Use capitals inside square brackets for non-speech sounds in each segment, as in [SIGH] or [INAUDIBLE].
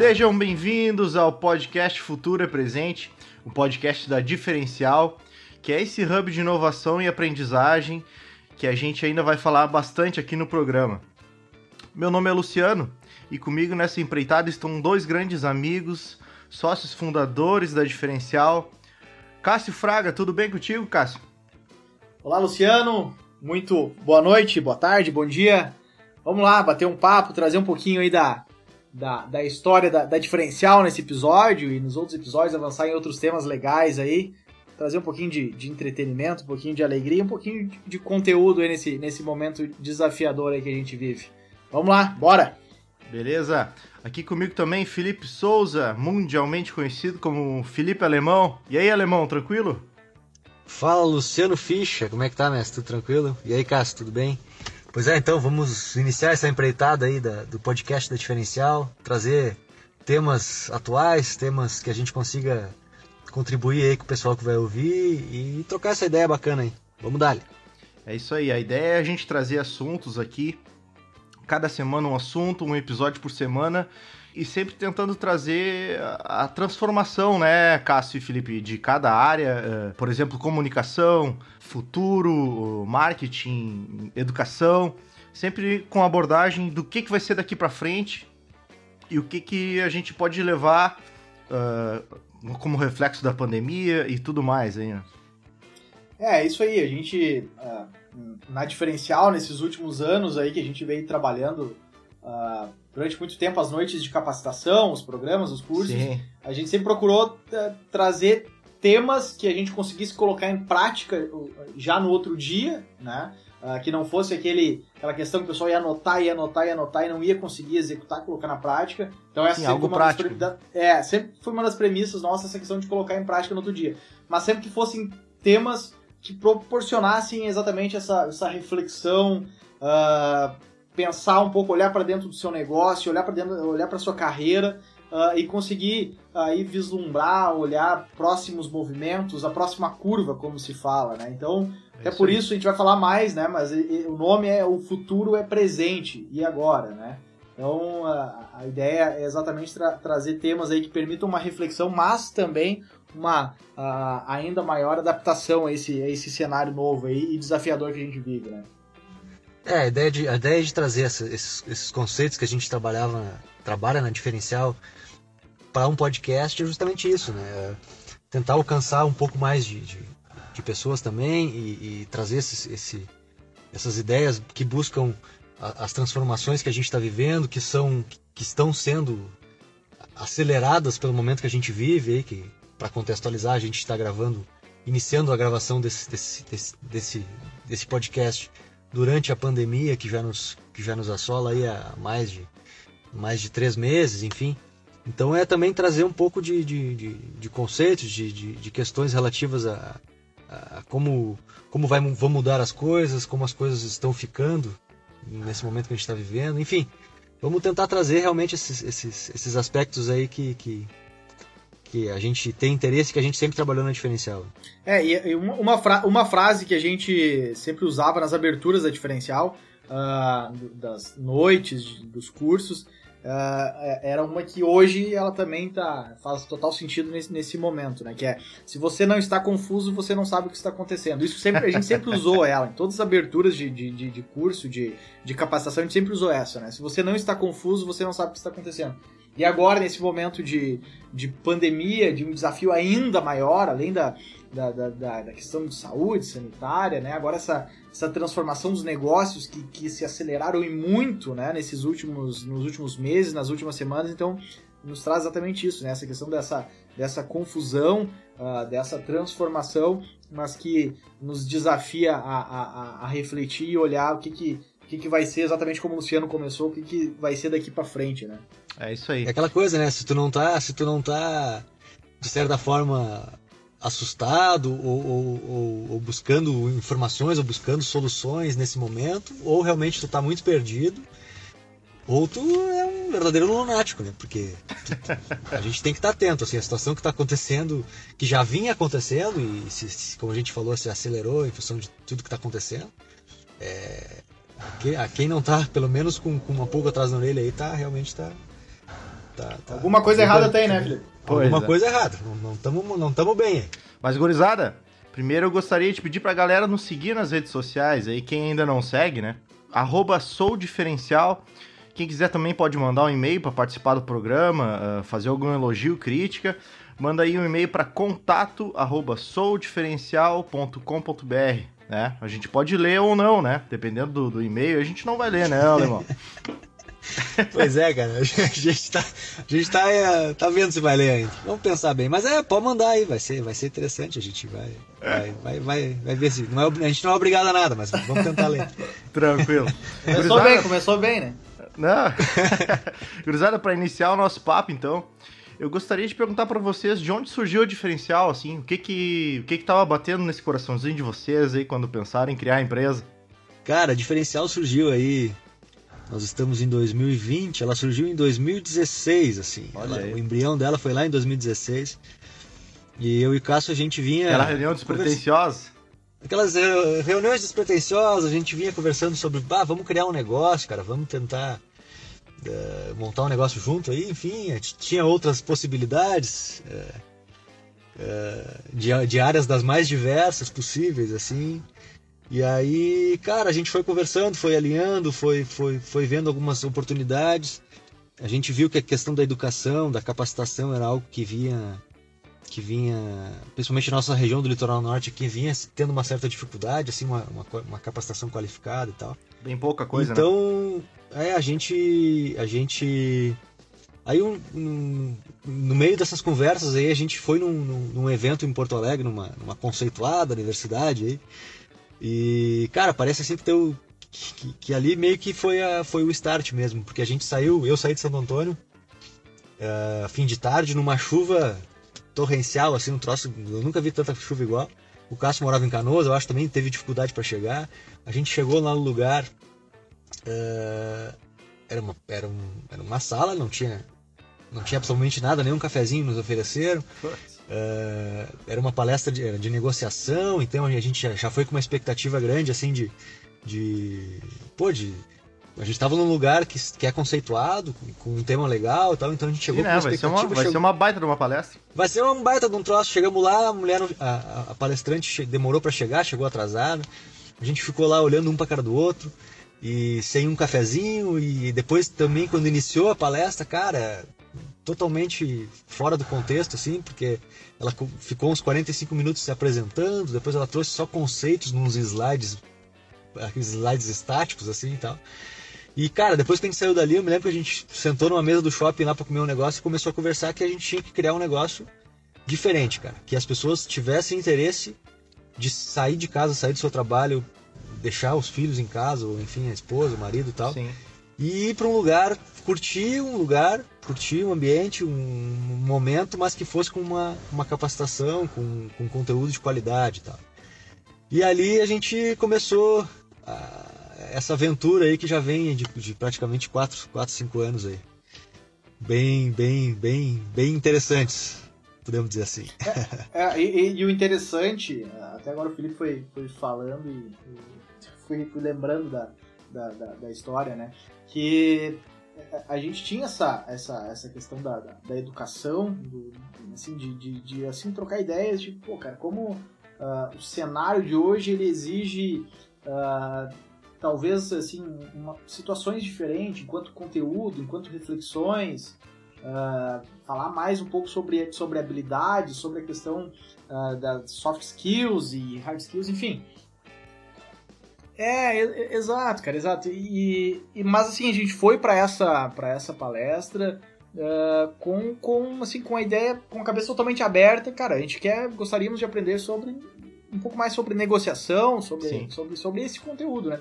Sejam bem-vindos ao podcast Futuro é Presente, o podcast da Diferencial, que é esse hub de inovação e aprendizagem que a gente ainda vai falar bastante aqui no programa. Meu nome é Luciano e comigo nessa empreitada estão dois grandes amigos, sócios fundadores da Diferencial. Cássio Fraga, tudo bem contigo, Cássio? Olá, Luciano. Muito boa noite, boa tarde, bom dia. Vamos lá, bater um papo, trazer um pouquinho aí da, da, da história da, da diferencial nesse episódio e nos outros episódios avançar em outros temas legais aí. Trazer um pouquinho de, de entretenimento, um pouquinho de alegria, um pouquinho de, de conteúdo aí nesse, nesse momento desafiador aí que a gente vive. Vamos lá, bora! Beleza? Aqui comigo também Felipe Souza, mundialmente conhecido como Felipe Alemão. E aí, Alemão, tranquilo? Fala, Luciano Ficha, como é que tá, mestre? Tudo tranquilo? E aí, Cássio, tudo bem? Pois é, então vamos iniciar essa empreitada aí da, do podcast da Diferencial, trazer temas atuais, temas que a gente consiga contribuir aí com o pessoal que vai ouvir e trocar essa ideia bacana aí. Vamos dar. É isso aí, a ideia é a gente trazer assuntos aqui cada semana um assunto, um episódio por semana e sempre tentando trazer a transformação, né, Cássio e Felipe, de cada área, eh, por exemplo, comunicação, futuro, marketing, educação, sempre com abordagem do que, que vai ser daqui para frente e o que, que a gente pode levar uh, como reflexo da pandemia e tudo mais. Hein? É, isso aí, a gente. Uh na diferencial nesses últimos anos aí que a gente veio trabalhando uh, durante muito tempo as noites de capacitação, os programas, os cursos, Sim. a gente sempre procurou uh, trazer temas que a gente conseguisse colocar em prática já no outro dia, né? Uh, que não fosse aquele, aquela questão que o pessoal ia anotar, ia anotar, ia anotar e não ia conseguir executar, colocar na prática. Então essa Sim, algo prático. Das, é, sempre foi uma das premissas nossas essa questão de colocar em prática no outro dia. Mas sempre que fossem temas que proporcionassem exatamente essa, essa reflexão, uh, pensar um pouco, olhar para dentro do seu negócio, olhar para dentro, olhar para sua carreira uh, e conseguir aí uh, vislumbrar, olhar próximos movimentos, a próxima curva, como se fala, né? Então, é até por aí. isso a gente vai falar mais, né? Mas e, e, o nome é o futuro é presente e agora, né? Então, a, a ideia é exatamente tra trazer temas aí que permitam uma reflexão, mas também uma uh, ainda maior adaptação a esse, a esse cenário novo aí e desafiador que a gente vive, né? É, a ideia de, a ideia de trazer essa, esses, esses conceitos que a gente trabalhava, trabalha na diferencial para um podcast é justamente isso, né? Tentar alcançar um pouco mais de, de, de pessoas também e, e trazer esse, essas ideias que buscam a, as transformações que a gente está vivendo, que são que estão sendo aceleradas pelo momento que a gente vive, aí, que para contextualizar, a gente está gravando, iniciando a gravação desse, desse, desse, desse, desse podcast durante a pandemia que já nos, que já nos assola aí há mais de, mais de três meses, enfim. Então é também trazer um pouco de, de, de, de conceitos, de, de, de, questões relativas a, a, como, como vai, vão mudar as coisas, como as coisas estão ficando nesse momento que a gente está vivendo, enfim. Vamos tentar trazer realmente esses, esses, esses aspectos aí que, que, que a gente tem interesse, que a gente sempre trabalhou na diferencial. É, e uma, fra uma frase que a gente sempre usava nas aberturas da diferencial, uh, das noites, dos cursos, uh, era uma que hoje ela também tá, faz total sentido nesse, nesse momento, né? Que é, se você não está confuso, você não sabe o que está acontecendo. Isso sempre, a gente sempre usou ela, em todas as aberturas de, de, de, de curso, de, de capacitação, a gente sempre usou essa, né? Se você não está confuso, você não sabe o que está acontecendo. E agora, nesse momento de, de pandemia, de um desafio ainda maior, além da, da, da, da, questão de saúde sanitária, né? Agora essa, essa transformação dos negócios que, que se aceleraram e muito, né? Nesses últimos, nos últimos meses, nas últimas semanas, então nos traz exatamente isso, né? Essa questão dessa, dessa confusão, uh, dessa transformação, mas que nos desafia a, a, a refletir e olhar o que que, que que vai ser exatamente como o Luciano começou, o que que vai ser daqui para frente, né? É isso aí. É aquela coisa, né? Se tu não tá, se tu não tá de certa forma assustado ou, ou, ou, buscando informações ou buscando soluções nesse momento, ou realmente tu tá muito perdido, ou tu é um verdadeiro lunático, né? Porque a gente tem que estar tá atento, assim, a situação que está acontecendo, que já vinha acontecendo e, se, se, como a gente falou, se acelerou em função de tudo que está acontecendo. É, a quem não tá, pelo menos com, com uma pulga atrás da orelha aí, tá realmente tá Tá, tá. Alguma coisa errada tem, né, Felipe? Pois Alguma é. coisa errada. Não estamos não tamo bem aí. Mas, gurizada, primeiro eu gostaria de pedir pra galera nos seguir nas redes sociais aí, quem ainda não segue, né? Arroba Sou Diferencial. Quem quiser também pode mandar um e-mail para participar do programa, ah, fazer algum elogio, crítica. Manda aí um e-mail para contato arroba soudifferencial.com.br, né? A gente pode ler ou não, né? Dependendo do, do e-mail, a gente não vai ler, né, alemão? [LAUGHS] [LAUGHS] Pois é, cara. A gente tá, a gente tá, é, tá vendo se vai ler ainda. Vamos pensar bem. Mas é, pode mandar aí, vai ser, vai ser interessante. A gente vai, vai, vai, vai, vai ver se. Não é, a gente não é obrigado a nada, mas vamos tentar ler. [LAUGHS] Tranquilo. Começou bem, começou bem, né? Não. [LAUGHS] Gurizada, para iniciar o nosso papo, então, eu gostaria de perguntar para vocês de onde surgiu o diferencial, assim, o que que, o que que tava batendo nesse coraçãozinho de vocês aí quando pensaram em criar a empresa? Cara, a diferencial surgiu aí. Nós estamos em 2020, ela surgiu em 2016, assim. Olha Ela- aí. o embrião dela foi lá em 2016. E eu e o Cássio a gente vinha. Aquela reunião despretensiosa? Aquelas eh, reuniões despretensiosas, a gente vinha conversando sobre, ah, vamos criar um negócio, cara, vamos tentar eh, montar um negócio junto aí, enfim, a gente tinha outras possibilidades eh, eh, de, de áreas das mais diversas possíveis, assim. E aí, cara, a gente foi conversando, foi alinhando, foi, foi, foi vendo algumas oportunidades. A gente viu que a questão da educação, da capacitação era algo que vinha que vinha, principalmente na nossa região do litoral norte, que vinha tendo uma certa dificuldade, assim, uma, uma, uma capacitação qualificada e tal. Bem pouca coisa, né? então, é, a gente, a gente, aí um, um- no meio dessas conversas aí, a gente foi num, num, num evento em Porto Alegre, numa, numa conceituada universidade aí, e, cara, parece assim que que, que ali meio que foi, a, foi o start mesmo, porque a gente saiu, eu saí de Santo Antônio, eh, fim de tarde, numa chuva torrencial, assim, um troço. Eu nunca vi tanta chuva igual. O Cássio morava em Canoas, eu acho também teve dificuldade para chegar. A gente chegou lá no lugar. eh, era, uma, era, um, era uma sala, não tinha, não tinha absolutamente nada, nem um cafezinho nos ofereceram. Eh, era uma palestra de, de negociação, então a gente já, já foi com uma expectativa grande, assim, de. de pô, de. A gente estava num lugar que, que é conceituado, com, um tema legal e tal, então a gente chegou Sim, com né? uma Vai ser, expectativa. uma, vai chegou- ser uma baita de uma palestra. Vai ser um baita de um troço. Chegamos lá, a mulher, a, a- palestrante demorou pra chegar, chegou atrasada. A gente ficou lá olhando um pra cara do outro e sem um cafezinho. E depois também, quando iniciou a palestra, cara, totalmente fora do contexto, assim, porque ela co- ficou uns 45 minutos se apresentando. Depois ela trouxe só conceitos nos slides, slides estáticos, assim e tal. E, cara, depois que a gente saiu dali, eu me lembro que a gente sentou numa mesa do shopping lá pra comer um negócio e começou a conversar que a gente tinha que criar um negócio diferente, cara. Que as pessoas tivessem interesse de sair de casa, sair do seu trabalho, deixar os filhos em casa, ou enfim, a esposa, o marido e tal, Sim. E ir pra um lugar, curtir um lugar, curtir um ambiente, um momento, mas que fosse com uma, uma capacitação, com, com conteúdo de qualidade e tal. E ali a gente começou a- essa aventura aí que já vem de, de praticamente 4, 4, 5 anos aí. Bem, bem, bem, bem interessantes, podemos dizer assim. É, e, e- e o interessante, até agora o Felipe foi, foi falando e, e fui, fui lembrando da, da, da, da história, né? Que a gente tinha essa, essa, essa questão da, da, da educação, do, assim, de, de, de, assim, trocar ideias, tipo, pô, cara, como ah, o cenário de hoje ele exige ah, talvez assim uma- situações diferentes, enquanto conteúdo, enquanto reflexões, ah, falar mais um pouco sobre, sobre habilidades, sobre a questão das soft skills e hard skills, enfim. É, exato, cara, exato. E, e- mas assim, a gente foi para essa, pra essa palestra ah, com, com, assim, com a ideia, com a cabeça totalmente aberta. Cara, a gente quer, gostaríamos de aprender sobre um pouco mais sobre negociação, sobre, Sim. sobre, sobre esse conteúdo, né?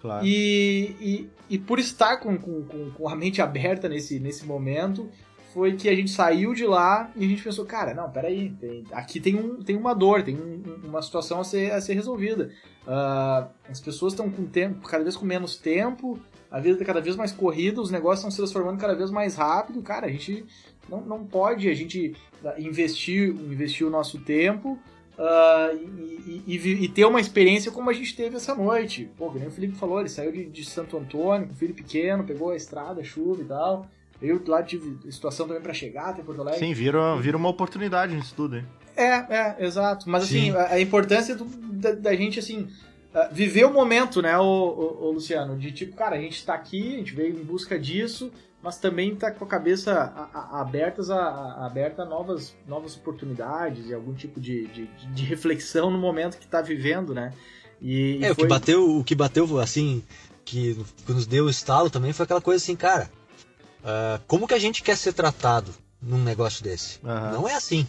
Claro. E, e, e por estar com, com, com, com a mente aberta nesse, nesse momento, foi que a gente saiu de lá e a gente pensou, cara, não, peraí, tem, aqui tem, um, tem uma dor, tem um- uma situação a ser, a ser resolvida. Ah, as pessoas estão com tempo, cada vez com menos tempo, a vida está cada vez mais corrida, os negócios estão se transformando cada vez mais rápido, cara, a gente não, não pode a gente ah, investir, investir o nosso tempo ah, e, e- e e ter uma experiência como a gente teve essa noite. Pô, o Felipe falou, ele saiu de, de Santo Antônio, com o filho pequeno, pegou a estrada, chuva e tal. Eu lá tive situação também para chegar até Porto Alegre. Sim, vira, vira uma oportunidade nisso tudo, hein? É, é, exato. Mas assim, a, a, importância do, da, da, gente, assim, uh, viver o momento, né, o, o, o, Luciano? De tipo, cara, a gente tá aqui, a gente veio em busca disso, mas também tá com a cabeça a, a, abertas a, aberta a novas, novas oportunidades e algum tipo de, de, de reflexão no momento que tá vivendo, né? E, é, e foi... o que bateu, o que bateu, assim, que, que nos deu o estalo também foi aquela coisa assim, cara, uh, como que a gente quer ser tratado num negócio desse? Uhum. Não é assim.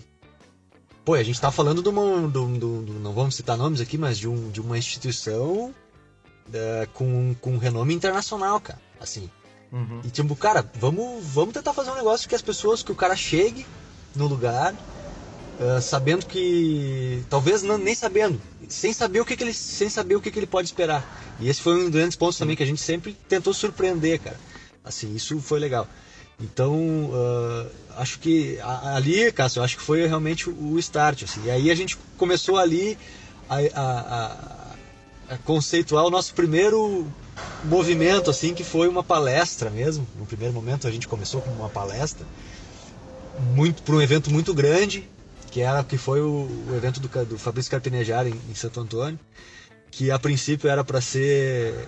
Pô, a gente tá falando de uma. Do, do, do, não vamos citar nomes aqui, mas de, um, de uma instituição uh, com, com renome internacional, cara. Assim. Uhum. E tipo, cara, vamos, vamos tentar fazer um negócio que as pessoas, que o cara chegue no lugar, uh, sabendo que. Talvez não, nem sabendo. Sem saber o que, que ele. Sem saber o que, que ele pode esperar. E esse foi um dos grandes pontos também que a gente sempre tentou surpreender, cara. Assim, isso foi legal. Então, uh, acho que ali, Cássio, acho que foi realmente o start. Assim. E aí a gente começou ali a, a, a, conceituar o nosso primeiro movimento, assim, que foi uma palestra mesmo. No primeiro momento a gente começou com uma palestra muito para um evento muito grande, que era que foi o, o evento do, do Fabrício Carpinejar em, em Santo Antônio, que a princípio era para ser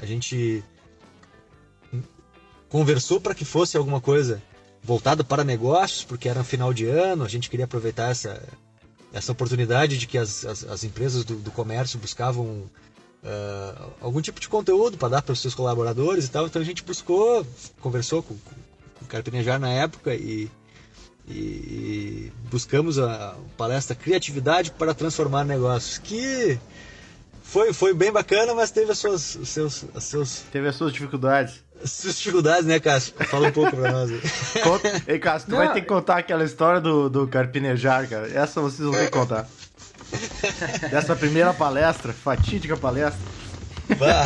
a gente conversou para que fosse alguma coisa voltada para negócios, porque era final de ano, a gente queria aproveitar essa, essa oportunidade de que as, as, as empresas do, do, comércio buscavam uh, algum tipo de conteúdo para dar para os seus colaboradores e tal. Então a gente buscou, conversou com, com o Carpinejar na época e, e buscamos a palestra Criatividade para Transformar Negócios, que foi, foi bem bacana, mas teve as suas, os seus, as seus... Teve as suas dificuldades. As suas dificuldades, né, Cássio? Fala um pouco pra nós. [LAUGHS] Conta... Ei, Cássio, tu Não. vai ter que contar aquela história do, do carpinejar, cara. Essa vocês vão ter que contar. Dessa primeira palestra, fatídica palestra.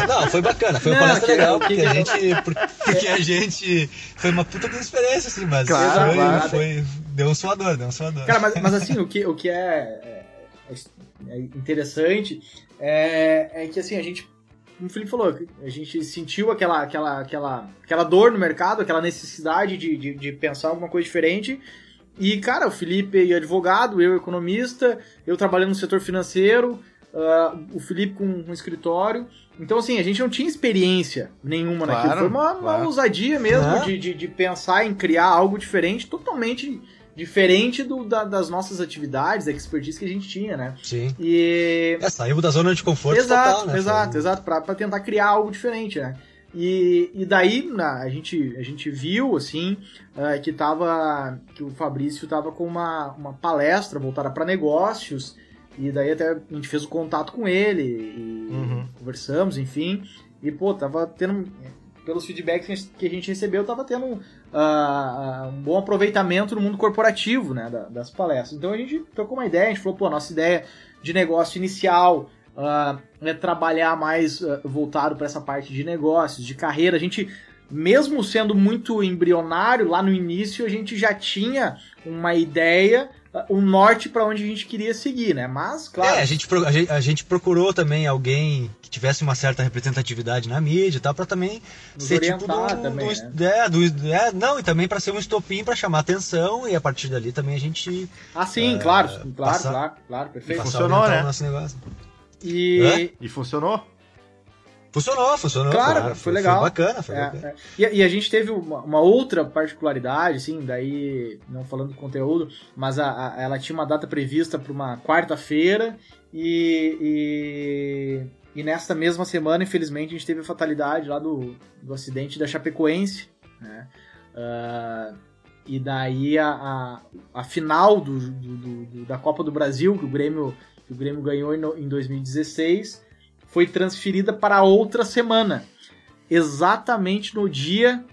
não, foi bacana, foi uma Não, palestra legal, porque a gente. Porque a gente. Foi uma puta experiência, assim, mas claro, foi, claro. foi, Deu um suador, deu um suador. Cara, mas, mas assim, o que, o que é, é, é interessante é, é que assim, a gente como o Felipe falou, a gente sentiu aquela, aquela, aquela, aquela dor no mercado, aquela necessidade de, de, de pensar alguma coisa diferente. E, cara, o Felipe é advogado, eu economista, eu trabalhando no setor financeiro, uh, o Felipe com um escritório. Então, assim, a gente não tinha experiência nenhuma claro, naquilo. Foi uma, claro. uma ousadia mesmo de, de, de, pensar em criar algo diferente, totalmente diferente do, da, das nossas atividades, da expertise que a gente tinha, né? Sim. E... É, saímos da zona de conforto exato, total, né? Exato, exato, pra, pra tentar criar algo diferente, né? E, e daí na, a, gente, a gente viu, assim, uh, que tava. que o Fabrício tava com uma, uma palestra voltada para negócios, e daí até a gente fez o contato com ele, e uhum. conversamos, enfim. E, pô, tava tendo pelos feedbacks que a gente recebeu, estava tendo uh, uh, um bom aproveitamento no mundo corporativo né, da, das palestras. Então a gente trocou uma ideia, a gente falou, pô, nossa ideia de negócio inicial uh, é trabalhar mais voltado para essa parte de negócios, de carreira. A gente, mesmo sendo muito embrionário, lá no início a gente já tinha uma ideia o norte para onde a gente queria seguir, né? Mas, claro. É, a gente, a gente procurou também alguém que tivesse uma certa representatividade na mídia e tal, para também Nos ser tipo do, também, do, né? é, do, é, não, e também para ser um estopim para chamar atenção e a partir dali também a gente. Ah, sim, é, claro, claro, passar, claro, claro, perfeito. Funcionou, né? Nosso negócio. E... e funcionou? Funcionou, funcionou. Claro, foi, foi legal. Foi bacana, foi é, bacana. É. E, e, a gente teve uma, uma, outra particularidade, assim, daí, não falando do conteúdo, mas a, a ela tinha uma data prevista para uma quarta-feira e, e, e, nesta mesma semana, infelizmente, a gente teve a fatalidade lá do, do acidente da Chapecoense, né? Uh, e daí a, a, a final do, do, do, da Copa do Brasil, que o Grêmio, que o Grêmio ganhou em, em 2016 foi transferida para outra semana, exatamente no dia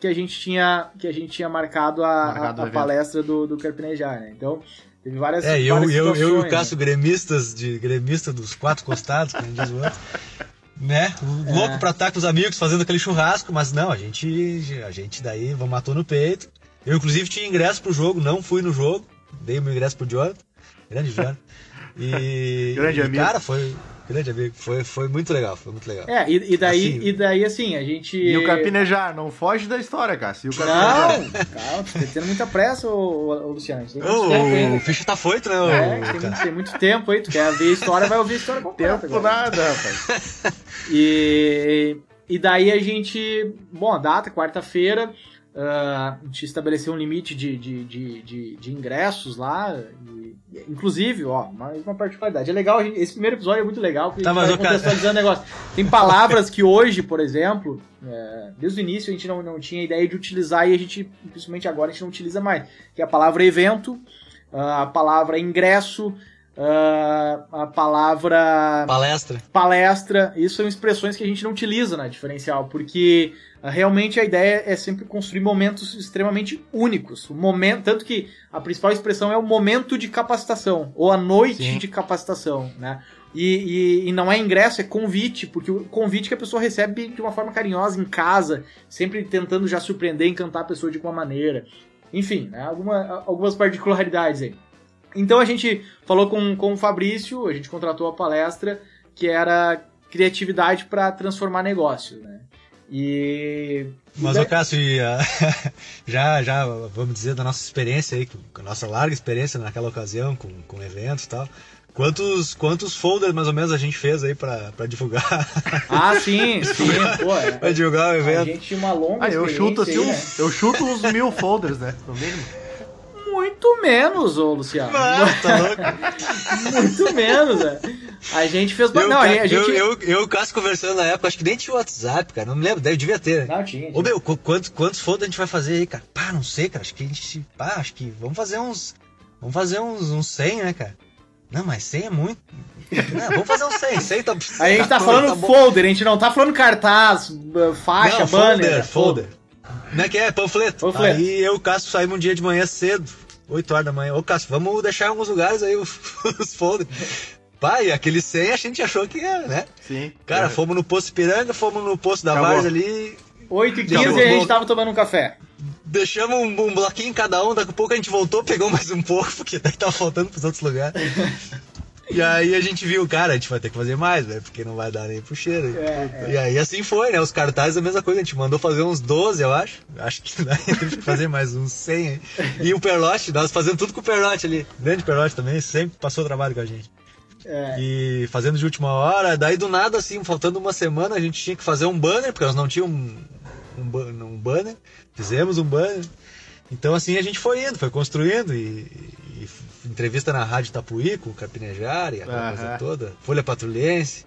que a gente tinha que a gente tinha marcado a, marcado a, a palestra do, do Carpinejar, né? Então teve várias. É, eu, várias eu, eu e o Cássio né? gremistas de gremista dos quatro costados, como diz o outro. Né? É. Louco pra estar com os amigos fazendo aquele churrasco, mas não, a gente, a gente daí matou no peito. Eu, inclusive, tinha ingresso pro jogo, não fui no jogo, dei o meu ingresso pro Jonathan, grande Jonathan. E, grande e amigo. cara, foi, grande amigo. Foi, foi muito legal, foi muito legal. É, e, e daí, Assim- e daí assim, a gente. E o Carpinejar, não foge da história, Cássio. E o Não, Carpinejar. calma, você tá tendo muita pressa, ô, ô, Luciano. Tem muito tempo Ô, o ainda. ficha tá foito, né? É, tem cara? muito, tem muito tempo aí. Tu quer ver a história, vai ouvir a história completa. Tempo agora. nada, rapaz. E, e daí a gente. Bom, a data, quarta-feira. A gente estabeleceu um limite de, de, de, de, de ingressos lá. e- inclusive, ó, mais uma particularidade. É legal, esse primeiro episódio é muito legal, porque Tá, a gente mas contextualizando o negócio. Tem palavras que hoje, por exemplo, é, desde o início a gente não, não tinha ideia de utilizar e a gente, principalmente agora, a gente não utiliza mais. Que é a palavra evento, a palavra ingresso, ah, a palavra Palestra. palestra, isso são expressões que a gente não utiliza na diferencial, porque ah, realmente a ideia é sempre construir momentos extremamente únicos. O momento, tanto que a principal expressão é o momento de capacitação, ou a noite Sim. de capacitação, né? E, e, e não é ingresso, é convite, porque o convite que a pessoa recebe de uma forma carinhosa em casa, sempre tentando já surpreender, encantar a pessoa de alguma maneira. Enfim, né? Alguma, algumas particularidades aí. Então a gente falou com, com o Fabrício, a gente contratou a palestra, que era criatividade para transformar negócio, né? E. Mas, daí- Cássio, e, ah, [LAUGHS] já, já, vamos dizer, da nossa experiência aí, com a nossa larga experiência naquela ocasião, com, com eventos e tal, quantos, quantos folders mais ou menos a gente fez aí pra, pra divulgar, [LAUGHS] Ah, sim, sim, pô. É, pra divulgar o a evento? gente tinha uma longa Ah, eu chuto assim, uns, eu chuto uns mil folders, né? No mínimo. Muito menos, ô Luciano. Ah, tá louco. [LAUGHS] Muito menos, né? A gente fez. Eu, não, a cara, gente. eu, eu, eu e o Cássio conversando na época, acho que nem tinha WhatsApp, cara, não me lembro, deve, devia ter. né? Não, tinha. Ô meu, qu- quantos, quantos folders a gente vai fazer aí, cara? Pá, não sei, cara. Acho que a gente. Pá, acho que. Vamos fazer uns. Vamos fazer uns, uns 100, né, cara? Não, mas 100 é muito. Não, vamos fazer uns 100. 100 tá. A gente [LAUGHS] tá falando tá folder, a gente não tá falando cartaz, uh, faixa, Não, banner. folder, né? folder. Como é que é? Panfleto. Panfleto. Aí eu e o Cássio saímos um dia de manhã cedo, 8 horas da manhã. Ô, Cássio, vamos deixar em alguns lugares aí os, [LAUGHS] folders. Pai, aquele 100 a gente achou que era, né? Sim. Cara, É. fomos no posto Piranga, fomos no posto da. Vars ali, 8 e 15 Acabou. e a gente tava tomando um café. deixamos um, um bloquinho em cada um, daqui a pouco a gente voltou, pegou mais um pouco, porque daí tava faltando pros outros lugares. [LAUGHS] E aí a gente viu, cara, a gente vai ter que fazer mais, né? Porque não vai dar nem pro cheiro. É, E aí assim foi, né? Os cartazes a mesma coisa, a gente mandou fazer uns 12, eu acho. Acho que [LAUGHS] daí teve que fazer mais uns 100. hein? E o Perlote, nós fazendo tudo com o Perlote ali. Grande Perlote também, sempre passou trabalho com a gente. É. E fazendo de última hora, daí do nada, assim, faltando uma semana, a gente tinha que fazer um banner, porque nós não tínhamos um, um, um banner. Fizemos um banner. Então assim a gente foi indo, foi construindo e entrevista na Rádio Tapuí com o Carpinejar e aquela Aham. coisa toda. Folha Patrulhense.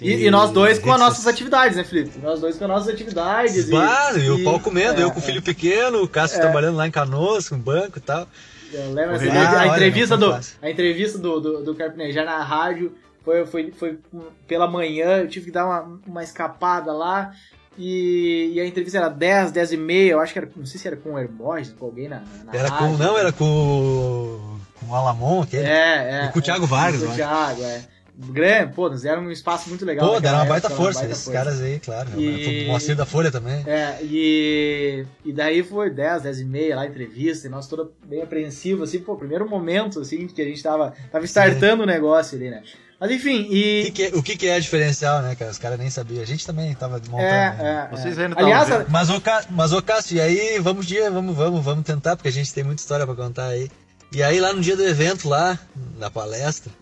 E, e nós dois com as nossas atividades, né, Felipe? Nós dois com as nossas atividades. Bah, e, o pau comendo, é, eu com o filho pequeno, o Cássio É. trabalhando lá em Canoas, com banco e tal. Eu lembro essa Correria. entrevista- Ah, a olha, entrevista do a entrevista do, do, do Carpinejar na rádio foi, foi, foi pela manhã, eu tive que dar uma, uma escapada lá. E, e a entrevista era 10, 10 e meia, eu acho que era, não sei se era com o Hermógenes, com alguém na, na Era rádio. com, não, era com, com o Alamon, aquele. É, é. E com o Thiago Vargas, Com o. Thiago, é. Grande, pô, nos deram um espaço muito legal. Pô, deram uma época, baita força, esses caras aí, claro. E- O Moacir da Folha também. É, e, e daí foi 10, 10 e meia lá, entrevista, e nós toda bem apreensivo, assim, pô, primeiro momento, assim, que a gente tava, tava startando [LAUGHS] o negócio ali, né? Mas enfim, O que, e... que é, o que, que é diferencial, né, cara? Os caras nem sabiam. A gente também tava montando. É, né? é, Vocês é. ainda Aliás? Mas o, Ca... Mas o Cássio, e aí, vamos dia, vamos, vamos, vamos tentar, porque a gente tem muita história pra contar aí. E aí, lá no dia do evento, lá, na palestra,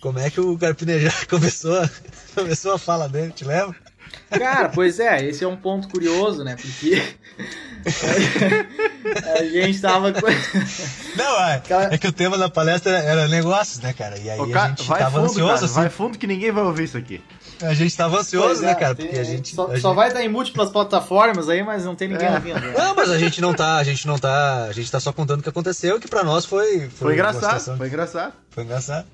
como é que o Carpinejar [LAUGHS] começou a, começou a fala dele, te lembra? cara, pois é, esse é um ponto curioso, né? Porque [LAUGHS] a gente tava... com- Não, é, é que o tema da palestra era negócios, né, cara? E aí Ô, a ca- gente vai tava fundo, ansioso, cara, assim. vai fundo que ninguém vai ouvir isso aqui. A gente tava ansioso, né, é, cara? tem- Porque a gente. Só, a só gente- vai estar em múltiplas plataformas aí, mas não tem ninguém É. ouvindo. né? Não, mas a gente não tá, a gente não tá, a gente tá só contando o que aconteceu, que pra nós foi Foi uma engraçado, foi engraçado. foi engraçado.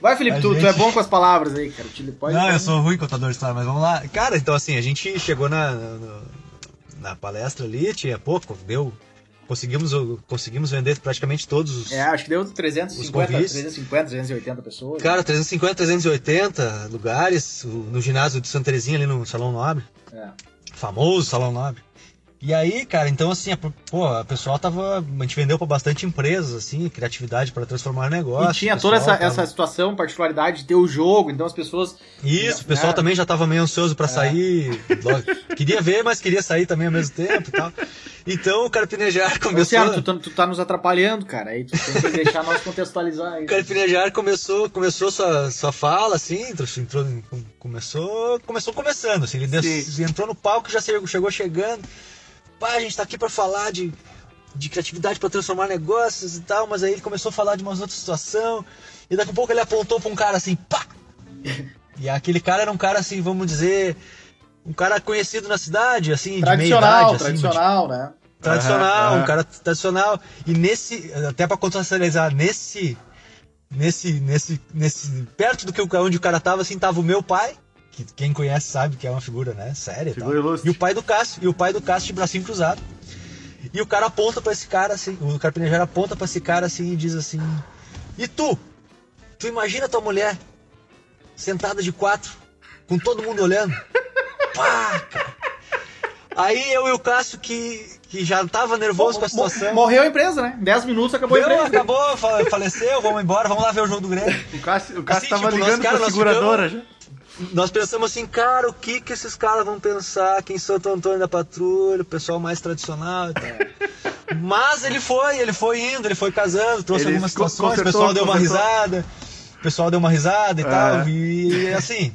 Vai, Felipe, tu, tu gente- é bom com as palavras aí, cara. Te- Pode, não, eu sou ruim contador de história, mas vamos lá. Cara, então assim, a gente chegou na, na, na palestra ali, tinha pouco, deu. Conseguimos, conseguimos vender praticamente todos os. É, acho que deu Os 350, convites. 350, 380 pessoas. Cara, 350, 380 lugares, no ginásio de Santa Terezinha ali no Salão Nobre. É. Famoso Salão Nobre. E aí, cara, então assim, a, pô, a pessoal tava. A gente vendeu pra bastante empresas, assim, criatividade para transformar negócio. E tinha toda essa, tava... essa situação, particularidade de ter o jogo, então as pessoas. Isso, o pessoal né? também já tava meio ansioso para é. sair. queria ver, mas queria sair também ao mesmo tempo e tal. Então o Carpinejar começou. Luciano, tu, tá, tu tá nos atrapalhando, cara. Aí tu tem que deixar nós contextualizar aí. [LAUGHS] O Carpinejar começou, começou sua, sua fala, assim, entrou, começou, começou começando, assim, ele entrou no palco já chegou chegando pá, a gente tá aqui para falar de, de criatividade para transformar negócios e tal, mas aí ele começou a falar de umas outras situação e daqui a pouco ele apontou para um cara assim, pá! E aquele cara era um cara assim, vamos dizer, um cara conhecido na cidade, assim, tradicional, de meia idade, assim, tradicional, né? Tradicional, uhum, um cara tradicional. E nesse, até para contextualizar, nesse nesse nesse nesse perto do que onde o cara tava assim, tava o meu pai, que quem conhece sabe que é uma figura, né, séria figura e, e o pai do Cássio, e o pai do Cássio de bracinho cruzado. E o cara aponta para esse cara assim, o carpineiro aponta para esse cara assim e diz assim: "E tu? Tu imagina tua mulher sentada de quatro, com todo mundo olhando?" [LAUGHS] Pá, cara. Aí eu e o Cássio, que, que já tava nervoso com a situação. Morreu a empresa, né? 10 minutos acabou Deu, a empresa. Acabou, faleceu, vamos embora, vamos lá ver o jogo do Grêmio. O Cássio, o Cássio assim, tava tipo, ligando cara, pra seguradora já nós pensamos assim, cara, o que que esses caras vão pensar? Quem Santo Antônio da Patrulha, o pessoal mais tradicional e tal. [LAUGHS] Mas ele foi, ele foi indo, ele foi casando, trouxe ele algumas situações, o pessoal deu uma risada, o pessoal deu uma risada e é. tal, e assim.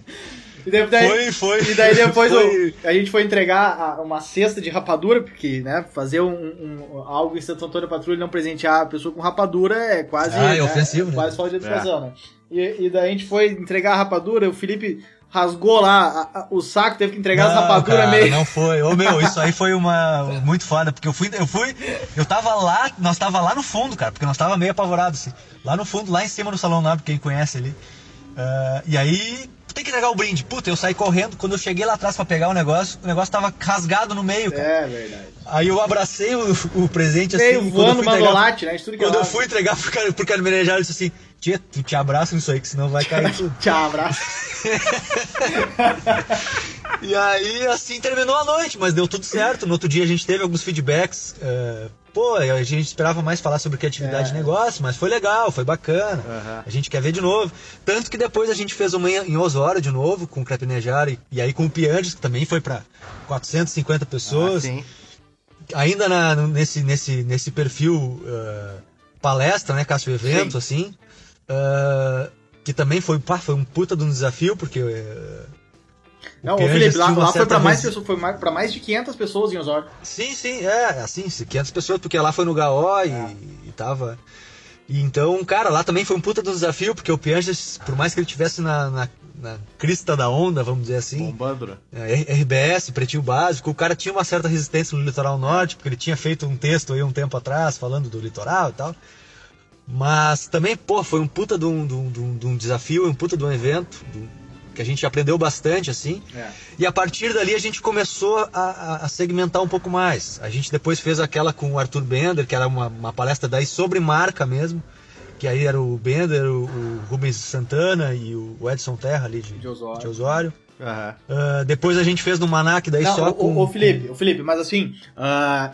E daí, foi, foi. E daí depois [LAUGHS] foi. O, a gente foi entregar uma cesta de rapadura, porque, né, fazer um, um algo em Santo Antônio da Patrulha e não presentear a pessoa com rapadura é quase. Ah, é né, ofensivo, né? Quase falta de educação, é. né? E, e daí a gente foi entregar a rapadura, o Felipe rasgou lá a, a, o saco, teve que entregar não, as rapaduras meio. Não foi. Ô meu, isso aí foi uma. [LAUGHS] Muito foda, porque eu fui, eu fui. Eu tava lá, nós tava lá no fundo, cara, porque nós tava meio apavorados, assim. Lá no fundo, lá em cima no Salão Nobre, quem conhece ali. Uh, e aí, tem que entregar o brinde. Puta, eu saí correndo. Quando eu cheguei lá atrás para pegar o negócio, o negócio tava rasgado no meio, cara. É verdade. Aí eu abracei o, o presente meio assim. Voando quando manolate, né? Tudo quando eu fui entregar pro, cara, pro carmenejar, ele disse assim: Tia, tu te abraça nisso aí, que senão vai cair tudo. [LAUGHS] te abraça. [LAUGHS] e aí, assim terminou a noite, mas deu tudo certo. No outro dia a gente teve alguns feedbacks. Uh, pô, a gente esperava mais falar sobre criatividade é. de negócio, mas foi legal, foi bacana. Uhum. A gente quer ver de novo. Tanto que depois a gente fez uma em Osório de novo, com o Crepinejar e, e aí com o Piandes, que também foi para 450 pessoas. Ah, Ainda na, nesse, nesse, nesse perfil uh, palestra, né, Cássio Evento, sim. assim. Uh, que também foi, pá, foi um puta de um desafio, porque. Uh, não, o Felipe, lá, lá foi para mais, pessoas, foi mais, pra mais de 500 pessoas em Osório. Sim, sim, é, assim, 500 pessoas, porque lá foi no Gaó é. e, e tava. E então, cara, lá também foi um puta de um desafio, porque o Pianges, por mais que ele tivesse na, na, na crista da onda, vamos dizer assim. Bombando, né? É, RBS, pretinho básico, o cara tinha uma certa resistência no litoral norte, porque ele tinha feito um texto aí um tempo atrás falando do litoral e tal. Mas também, pô, foi um puta de um, de um, de um desafio, um puta de um evento, que a gente aprendeu bastante, assim. É. E a partir dali a gente começou a, a, segmentar um pouco mais. A gente depois fez aquela com o Arthur Bender, que era uma, uma palestra daí sobre marca mesmo. Que aí era o Bender, o, o Rubens Santana e o Edson Terra ali de, de Osório. De Osório. Uhum. Uh, depois a gente fez no Manac daí Não, só o, com... O Felipe, o Felipe, mas assim, uh,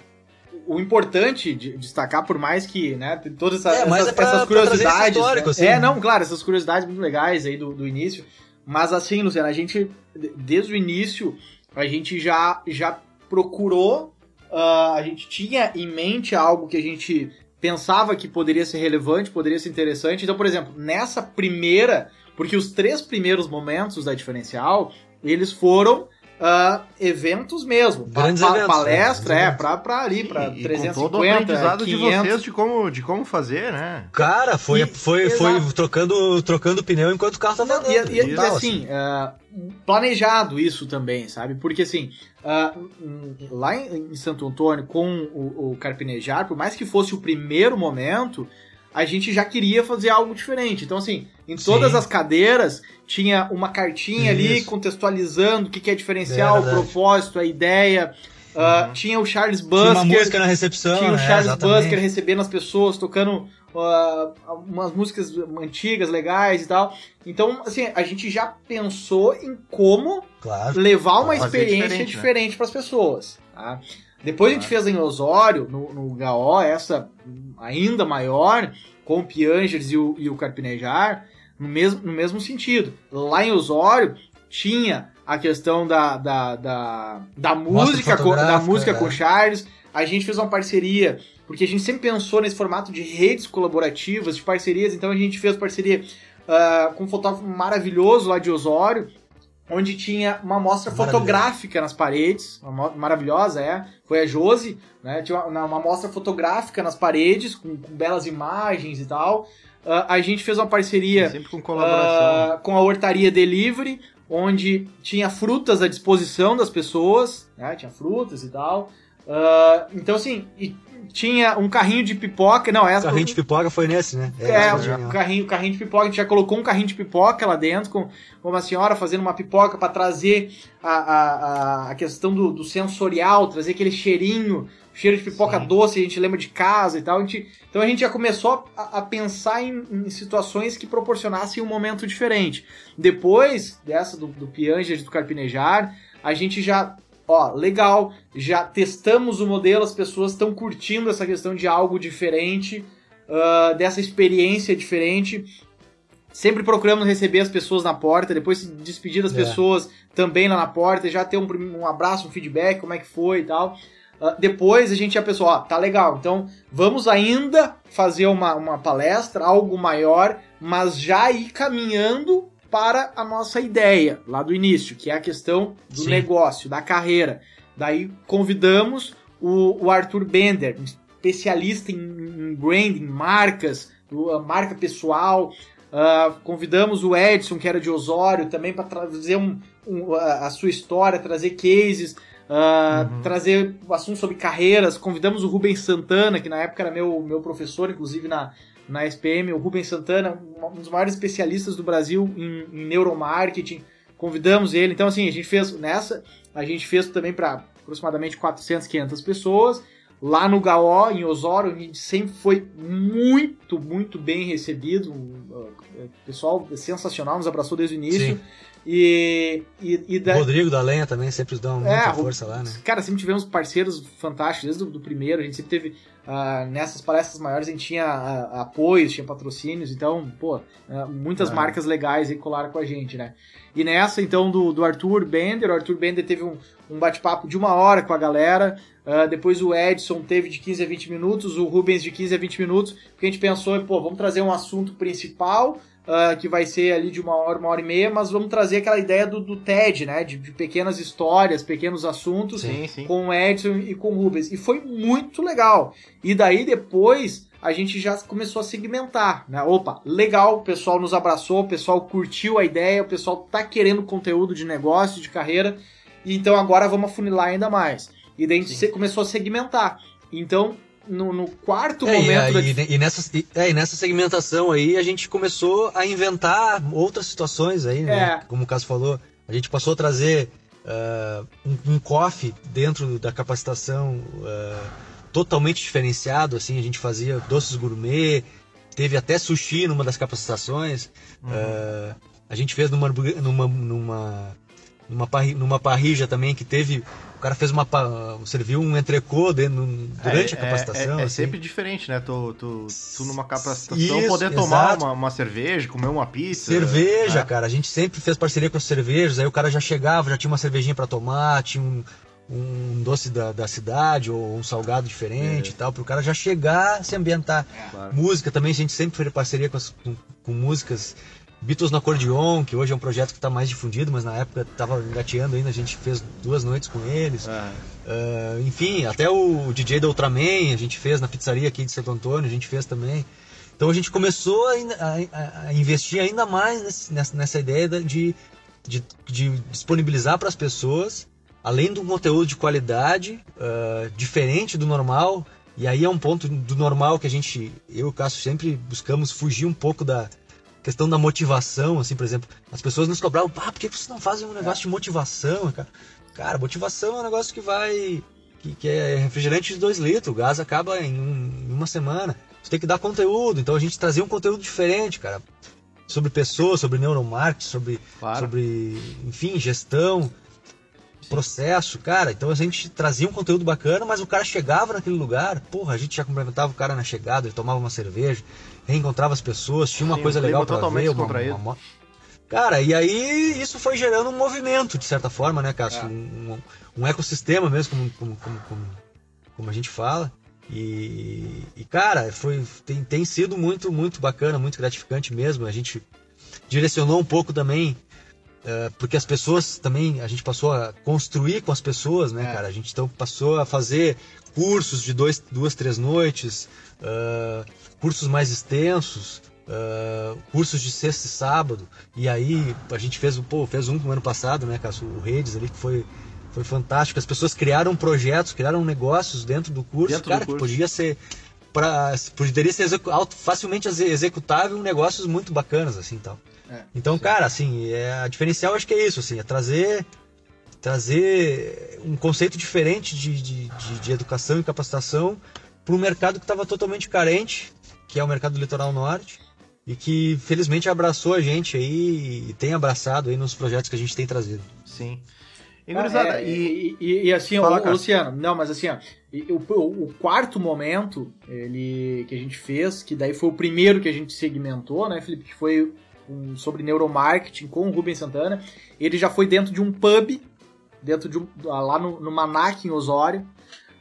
o importante de destacar, por mais que, né, todas essa, é, essas, é pra, essas, curiosidades. Né? Assim. É, não, claro, essas curiosidades muito legais aí do, do início. Mas assim, Luciano, a gente, desde o início, a gente já, já procurou, uh, a gente tinha em mente algo que a gente pensava que poderia ser relevante, poderia ser interessante. Então, por exemplo, nessa primeira, porque os três primeiros momentos da diferencial, eles foram uh, eventos mesmo. Grandes pa, eventos. Palestra, é, pra, pra ali, pra e, 350, e com todo o aprendizado 500. de vocês de como, de como fazer, né? Cara, foi, e, foi, foi trocando, trocando pneu enquanto o carro tava andando. E, e, e assim, uh, planejado isso também, sabe? Porque assim, uh, lá em, em, Santo Antônio, com o, o Carpinejar, por mais que fosse o primeiro momento, a gente já queria fazer algo diferente. Então, assim, em todas Sim. as cadeiras tinha uma cartinha Isso. ali contextualizando o que, que é diferencial, é o propósito, a ideia. Uh, uhum. Tinha o Charles Busker. Tinha uma música na recepção. Tinha o né? Charles Busker recebendo as pessoas, tocando uh, umas músicas antigas, legais e tal. Então, assim, a gente já pensou em como claro. levar uma experiência diferente, né? diferente para as pessoas. Tá? Depois a gente fez em Osório, no, no GAO, essa ainda maior, com o Piangers e o, e o Carpinejar, no mesmo, no mesmo sentido. Lá em Osório tinha a questão da, da, da, da música, com, da música é. com Charles. A gente fez uma parceria, porque a gente sempre pensou nesse formato de redes colaborativas, de parcerias, então a gente fez parceria uh, com um fotógrafo maravilhoso lá de Osório, onde tinha uma mostra fotográfica nas paredes, uma maravilhosa, é, foi a Josi, né, tinha uma, uma mostra fotográfica nas paredes, com, com belas imagens e tal. Uh, a gente fez uma parceria Sempre com, colaboração. Uh, com a Hortaria Delivery, onde tinha frutas à disposição das pessoas, né, tinha frutas e tal. Uh, então, assim, tinha um carrinho de pipoca. Não, essa. O carrinho de pipoca foi nesse, né? É, é o carrinho, carrinho de pipoca. A gente já colocou um carrinho de pipoca lá dentro, com, uma senhora fazendo uma pipoca para trazer a, a, a questão do, do, sensorial, trazer aquele cheirinho, cheiro de pipoca Sim. doce, a gente lembra de casa e tal. A gente, então a gente já começou a, a pensar em, em, situações que proporcionassem um momento diferente. Depois dessa do, do Pianger do Carpinejar, a gente já ó, legal, já testamos o modelo, as pessoas estão curtindo essa questão de algo diferente, uh, dessa experiência diferente. Sempre procuramos receber as pessoas na porta, depois se despedir das é. pessoas também lá na porta, já ter um, um, abraço, um feedback, como é que foi e tal. Uh, depois a gente já pensou, ó, tá legal, então vamos ainda fazer uma, uma palestra, algo maior, mas já ir caminhando para a nossa ideia lá do início, que é a questão do Sim. negócio, da carreira. Daí convidamos o, o Arthur Bender, especialista em, em branding, marcas, marca pessoal. Uh, convidamos o Edson, que era de Osório, também para trazer um, um, a sua história, trazer cases, uh, uhum. trazer assuntos sobre carreiras. Convidamos o Rubens Santana, que na época era meu, meu professor, inclusive na, na SPM, o Rubens Santana, um dos maiores especialistas do Brasil em, em neuromarketing. Convidamos ele. Então, assim, a gente fez nessa, a gente fez também para aproximadamente 400, 500 pessoas. Lá no Gaó, em Osório, a gente sempre foi muito, muito bem recebido. O pessoal sensacional, nos abraçou desde o início. Sim. E, e, e da... Rodrigo da Lenha também sempre dão muita é, força lá, né? Cara, sempre tivemos parceiros fantásticos, desde o do primeiro, a gente sempre teve Uh, nessas palestras maiores a gente tinha uh, apoios, tinha patrocínios, então, pô, uh, muitas marcas legais aí colaram com a gente, né? E nessa, então, do, do Arthur Bender, o Arthur Bender teve um, um bate-papo de uma hora com a galera, depois o Edson teve de 15 a 20 minutos, o Rubens de 15 a 20 minutos, porque a gente pensou, pô, vamos trazer um assunto principal, uh, que vai ser ali de uma hora, uma hora e meia, mas vamos trazer aquela ideia do, do TED, né? De, de, pequenas histórias, pequenos assuntos sim, sim. com o Edson e com o Rubens. E foi muito legal. E daí depois a gente já começou a segmentar, né? Opa, legal, o pessoal nos abraçou, o pessoal curtiu a ideia, o pessoal tá querendo conteúdo de negócio, de carreira, então agora vamos afunilar ainda mais. E daí a gente começou a segmentar. Então, no, no quarto é, momento. E, da... e, e, nessa, e, é, e nessa segmentação aí a gente começou a inventar outras situações aí, né? É. Como o caso falou, a gente passou a trazer uh, um, um coffee dentro da capacitação uh, totalmente diferenciado, assim, a gente fazia doces gourmet, teve até sushi numa das capacitações. Uhum. Uh, a gente fez numa, numa, numa numa, parri, numa parrija também que teve. O cara fez uma. serviu um entrecô durante é, a capacitação. É, é, é assim. sempre diferente, né? Tu, tu, tu numa capacitação Isso, poder tomar uma, uma, cerveja, comer uma pizza. Cerveja, né? cara. A gente sempre fez parceria com as cervejas, aí o cara já chegava, já tinha uma cervejinha para tomar, tinha um, um doce da, da cidade ou um salgado diferente é. e tal, para o cara já chegar se ambientar. Claro. Música também, a gente sempre fez parceria com, as, com, com músicas Beatles no Acordeon, que hoje é um projeto que está mais difundido, mas na época estava engateando ainda, a gente fez duas noites com eles. Uh, enfim, até o DJ da Ultraman a gente fez na pizzaria aqui de Santo Antônio, a gente fez também. Então a gente começou a, a, a investir ainda mais nessa, nessa ideia de, de, de disponibilizar para as pessoas, além de um conteúdo de qualidade, uh, diferente do normal. E aí é um ponto do normal que a gente, eu e o Cássio sempre buscamos fugir um pouco da, questão da motivação, assim, por exemplo, as pessoas nos cobravam, ah, por que vocês não fazem um negócio de motivação, cara? Cara, motivação é um negócio que vai. que, que é refrigerante de 2 litros, o gás acaba em, um, em, uma semana. Você tem que dar conteúdo, então a gente trazia um conteúdo diferente, cara. Sobre pessoas, sobre neuromarketing, sobre, claro. sobre enfim, gestão. Processo, cara. Então a gente trazia um conteúdo bacana, mas o cara chegava naquele lugar, porra, a gente já cumprimentava o cara na chegada, ele tomava uma cerveja, reencontrava as pessoas, tinha uma Sim, coisa legal pra ver, uma, descontraído. uma, Cara, e aí isso foi gerando um movimento, de certa forma, né, Cássio? É. Um, um- um ecossistema mesmo, como, como, como, como, como a gente fala. E, e, cara, foi, tem, tem sido muito, muito bacana, muito gratificante mesmo. A gente direcionou um pouco também, porque as pessoas também, a gente passou a construir com as pessoas, né, É. cara? A gente então passou a fazer cursos de dois, duas, três noites, ah, cursos mais extensos, ah, cursos de sexta e sábado. E aí a gente fez, um- pô, fez um no ano passado, né, Cássio? O Redes ali, que foi, foi fantástico. As pessoas criaram projetos, criaram negócios dentro do curso, Dentro do cara, que curso. podia ser. Pra, poderia ser facilmente exe- executável negócios muito bacanas, assim, tal. É, então, cara, assim, é, a diferencial acho que é isso, assim, é trazer trazer um conceito diferente de, de, de, de educação e capacitação para um mercado que estava totalmente carente, que é o mercado do litoral norte, e que felizmente abraçou a gente aí e tem abraçado aí nos projetos que a gente tem trazido. Sim. E, gurizada, é, e, e, e- assim, Fala, o. Luciano, não, mas assim, ó, o, o- o quarto momento ele, que a gente fez, que daí foi o primeiro que a gente segmentou, né, Felipe, que foi um, sobre neuromarketing com o Rubens Santana, ele já foi dentro de um pub, dentro de um, lá no, no Manac, em Osório,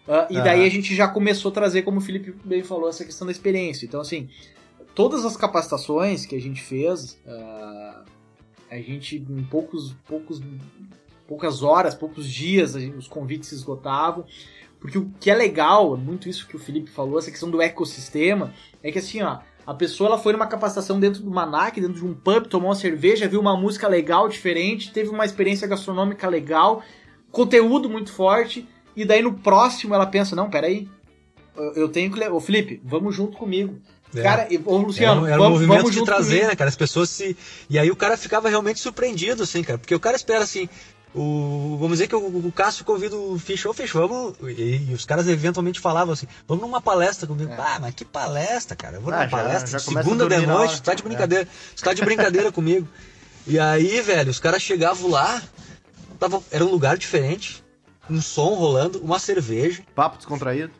ah, e daí a gente já começou a trazer, como o Felipe bem falou, essa questão da experiência. Então, assim, todas as capacitações que a gente fez, ah, a gente, em poucos, poucos, poucas horas, poucos dias, gente- os convites se esgotavam. Porque o que é legal, muito isso que o Felipe falou, essa questão do ecossistema, é que assim, ó, a pessoa ela foi numa capacitação dentro do Manac, dentro de um pub, tomou uma cerveja, viu uma música legal, diferente, teve uma experiência gastronômica legal, conteúdo muito forte, e daí no próximo ela pensa, não, peraí, eu- eu tenho que... Ô Felipe, vamos junto comigo. É. Cara, e- ô Luciano, era, um- era um vamos, movimento vamos de trazer, comigo. né, cara? As pessoas se. E aí o cara ficava realmente surpreendido, assim, cara. Porque o cara espera assim. O, vamos dizer que o, o Cássio convida o fechou, fechou, vamos. E, e os caras eventualmente falavam assim: vamos numa palestra comigo. É. Ah, mas que palestra, cara? Eu vou Ah, numa já- palestra já segunda de noite, tá de brincadeira. Tu tá de brincadeira comigo. E aí, velho, os caras chegavam lá, tava, era um lugar diferente, um som rolando, uma cerveja papo descontraído.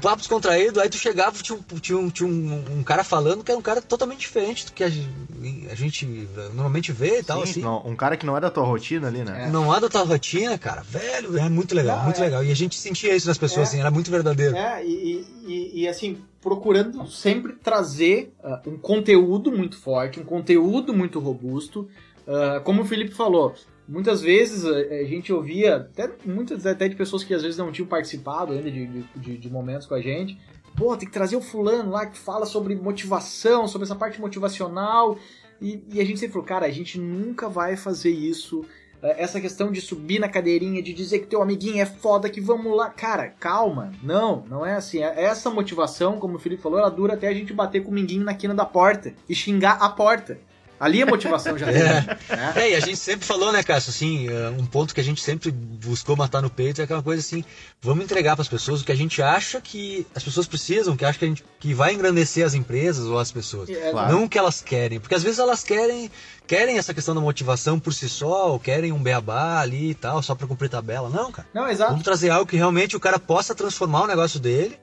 Papo descontraído, aí tu chegava, tinha, um, tinha, um, tinha um, um cara falando que era um cara totalmente diferente do que a, a gente normalmente vê e tal, Sim, assim. não, um cara que não é da tua rotina ali, né? Não há da tua rotina, cara, velho, é muito legal, Não, muito é. legal. E a gente sentia isso nas pessoas, É. assim, era muito verdadeiro. É, e, e- e, assim, procurando sempre trazer ah, um conteúdo muito forte, um conteúdo muito robusto. Ah, como o Felipe falou, muitas vezes a, a gente ouvia, até, muitas até de pessoas que às vezes não tinham participado ainda de, de, de- de momentos com a gente. Pô, tem que trazer o fulano lá que fala sobre motivação, sobre essa parte motivacional. E, e a gente sempre falou, cara, a gente nunca vai fazer isso. É, Essa questão de subir na cadeirinha, de dizer que teu amiguinho é foda, que vamos lá. Cara, calma. Não, não é assim. É- Essa motivação, como o Felipe falou, ela dura até a gente bater com o minguinho na quina da porta e xingar a porta. Ali a motivação já [LAUGHS] vem. né? É, e a gente sempre falou, né, Cássio, assim, eh, um ponto que a gente sempre buscou matar no peito é aquela coisa assim, vamos entregar para as pessoas o que a gente acha que as pessoas precisam, que acha que a gente que vai engrandecer as empresas ou as pessoas. É, Claro. Não o que elas querem, porque às vezes elas querem querem essa questão da motivação por si só, ou querem um beabá ali e tal, só para cumprir tabela. Não, cara. Não, exato. Vamos trazer algo que realmente o cara possa transformar o negócio dele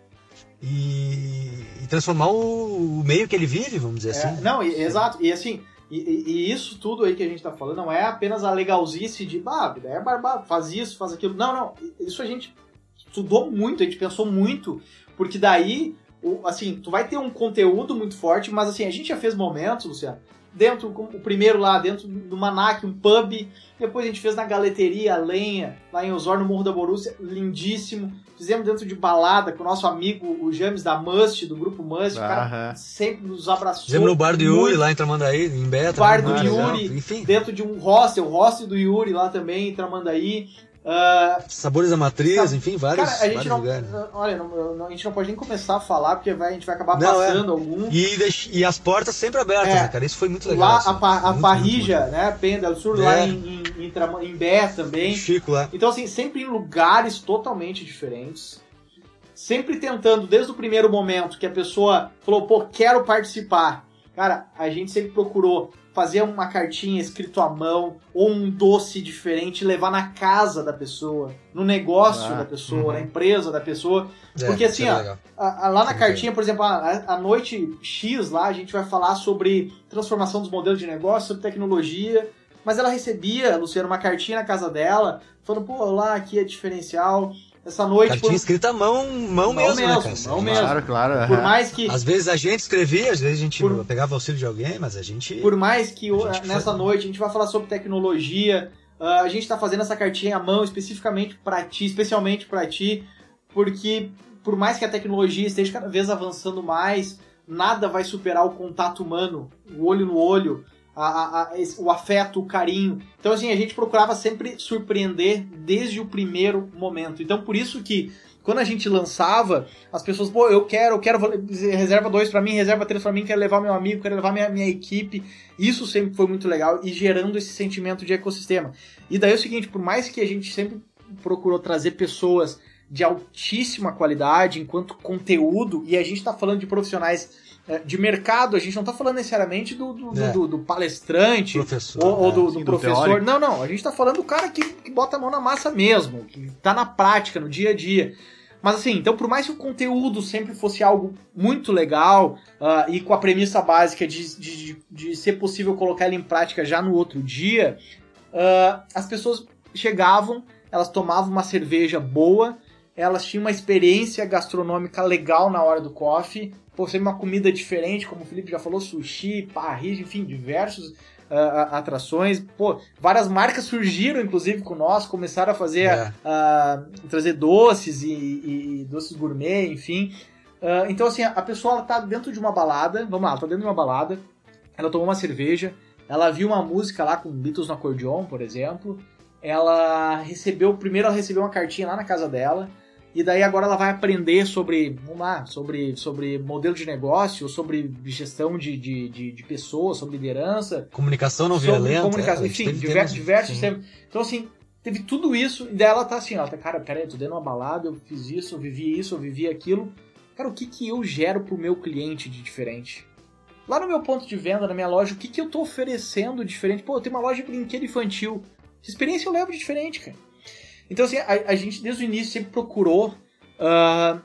e, e transformar o, o meio que ele vive, vamos dizer É, assim. não, e- exato. E assim, e, e- e isso tudo aí que a gente tá falando não é apenas a legalzice de, bah, é barbado, faz isso, faz aquilo. Não, não. Isso a gente estudou muito, a gente pensou muito, porque daí, assim, tu vai ter um conteúdo muito forte, mas assim, a gente já fez momentos, Luciano, dentro, com- o primeiro lá, dentro do Manac, um pub, depois a gente fez na Galeteria, a Lenha, lá em Osório, no Morro da Borússia, lindíssimo. Fizemos dentro de balada com o nosso amigo, o James da Must, do grupo Must, o cara Aham. sempre nos abraçou. Fizemos no bar do Yuri, muito lá em Tramandaí, em Beta. Bar do muito legal. Yuri. Enfim, dentro de um hostel, o hostel do Yuri lá também, em Tramandaí. Ah, Sabores da Matriz, enfim, vários, cara, a gente não, lugares. olha, não- não- a gente não pode nem começar a falar, porque vai- a gente vai acabar Não, é. passando algum. E, deix- e as portas sempre abertas, É. né, cara? Isso foi muito legal. Lá assim. a, pa- a Muito, Parrija, muito, né, Penda do Sur, É. lá em, em, em, Trama- em Bé também. Chico lá. Então, assim, sempre em lugares totalmente diferentes. Sempre tentando, desde o primeiro momento que a pessoa falou, pô, quero participar. Cara, a gente sempre procurou fazer uma cartinha escrito à mão ou um doce diferente levar na casa da pessoa, no negócio Ah, da pessoa, uhum. na empresa da pessoa. É, Porque assim, é ó, a- a- lá na Sim, cartinha, por exemplo, a, a noite X lá, a gente vai falar sobre transformação dos modelos de negócio, sobre tecnologia. Mas ela recebia, Luciano, uma cartinha na casa dela, falando, pô, lá aqui é diferencial. Essa noite. Cartinha por- escrita à mão, mão, Mão mesmo, né, mesmo, cara? mão mesmo. Claro, claro. por mais que. Às vezes a gente escrevia, às vezes a gente Por- pegava auxílio de alguém, mas a gente. Por mais que nessa foi- noite a gente vai falar sobre tecnologia, ah, a gente está fazendo essa cartinha à mão especificamente para ti, especialmente para ti, porque por mais que a tecnologia esteja cada vez avançando mais, nada vai superar o contato humano, o olho no olho, a- a- o afeto, o carinho. Então assim, a gente procurava sempre surpreender desde o primeiro momento. Então por isso que quando a gente lançava, as pessoas, pô, eu quero, eu quero, reserva dois pra mim, reserva três pra mim, quero levar meu amigo, quero levar minha, minha equipe. Isso sempre foi muito legal e gerando esse sentimento de ecossistema. E daí é o seguinte, por mais que a gente sempre procurou trazer pessoas de altíssima qualidade enquanto conteúdo, e a gente tá falando de profissionais de mercado, a gente não tá falando necessariamente do, do, É. do- do palestrante, Professor. ou, ou do, do Sim, do professor. não, não. A gente tá falando do cara que, que bota a mão na massa mesmo, que tá na prática, no dia a dia. Mas assim, então por mais que o conteúdo sempre fosse algo muito legal ah, e com a premissa básica de, de, de- de ser possível colocar ele em prática já no outro dia, ah, as pessoas chegavam, elas tomavam uma cerveja boa, elas tinham uma experiência gastronômica legal na hora do coffee, por ser uma comida diferente, como o Felipe já falou, sushi, parris, enfim, diversos ah, atrações. Pô, várias marcas surgiram, inclusive, com nós, começaram a fazer, É. ah, trazer doces e, e- e doces gourmet, enfim. Ah, então, assim, a pessoa ela tá dentro de uma balada, vamos lá, ela tá dentro de uma balada, ela tomou uma cerveja, ela viu uma música lá com Beatles no acordeon, por exemplo, ela recebeu, primeiro ela recebeu uma cartinha lá na casa dela, e daí agora ela vai aprender sobre, vamos lá, sobre, sobre modelo de negócio, sobre gestão de, de, de, de pessoas, sobre liderança, Comunicação não violenta. comunicação, é, enfim, diversos sim. temas. Então, assim, teve tudo isso, e daí ela tá assim, ela tá, cara, peraí, eu tô dentro de uma balada, eu fiz isso, eu vivi isso, eu vivi aquilo. Cara, o que que eu gero pro meu cliente de diferente? Lá no meu ponto de venda, na minha loja, o que que eu tô oferecendo diferente? Pô, eu tenho uma loja de brinquedo infantil. Que experiência eu levo de diferente, cara? Então, assim, a, a gente desde o início sempre procurou ah,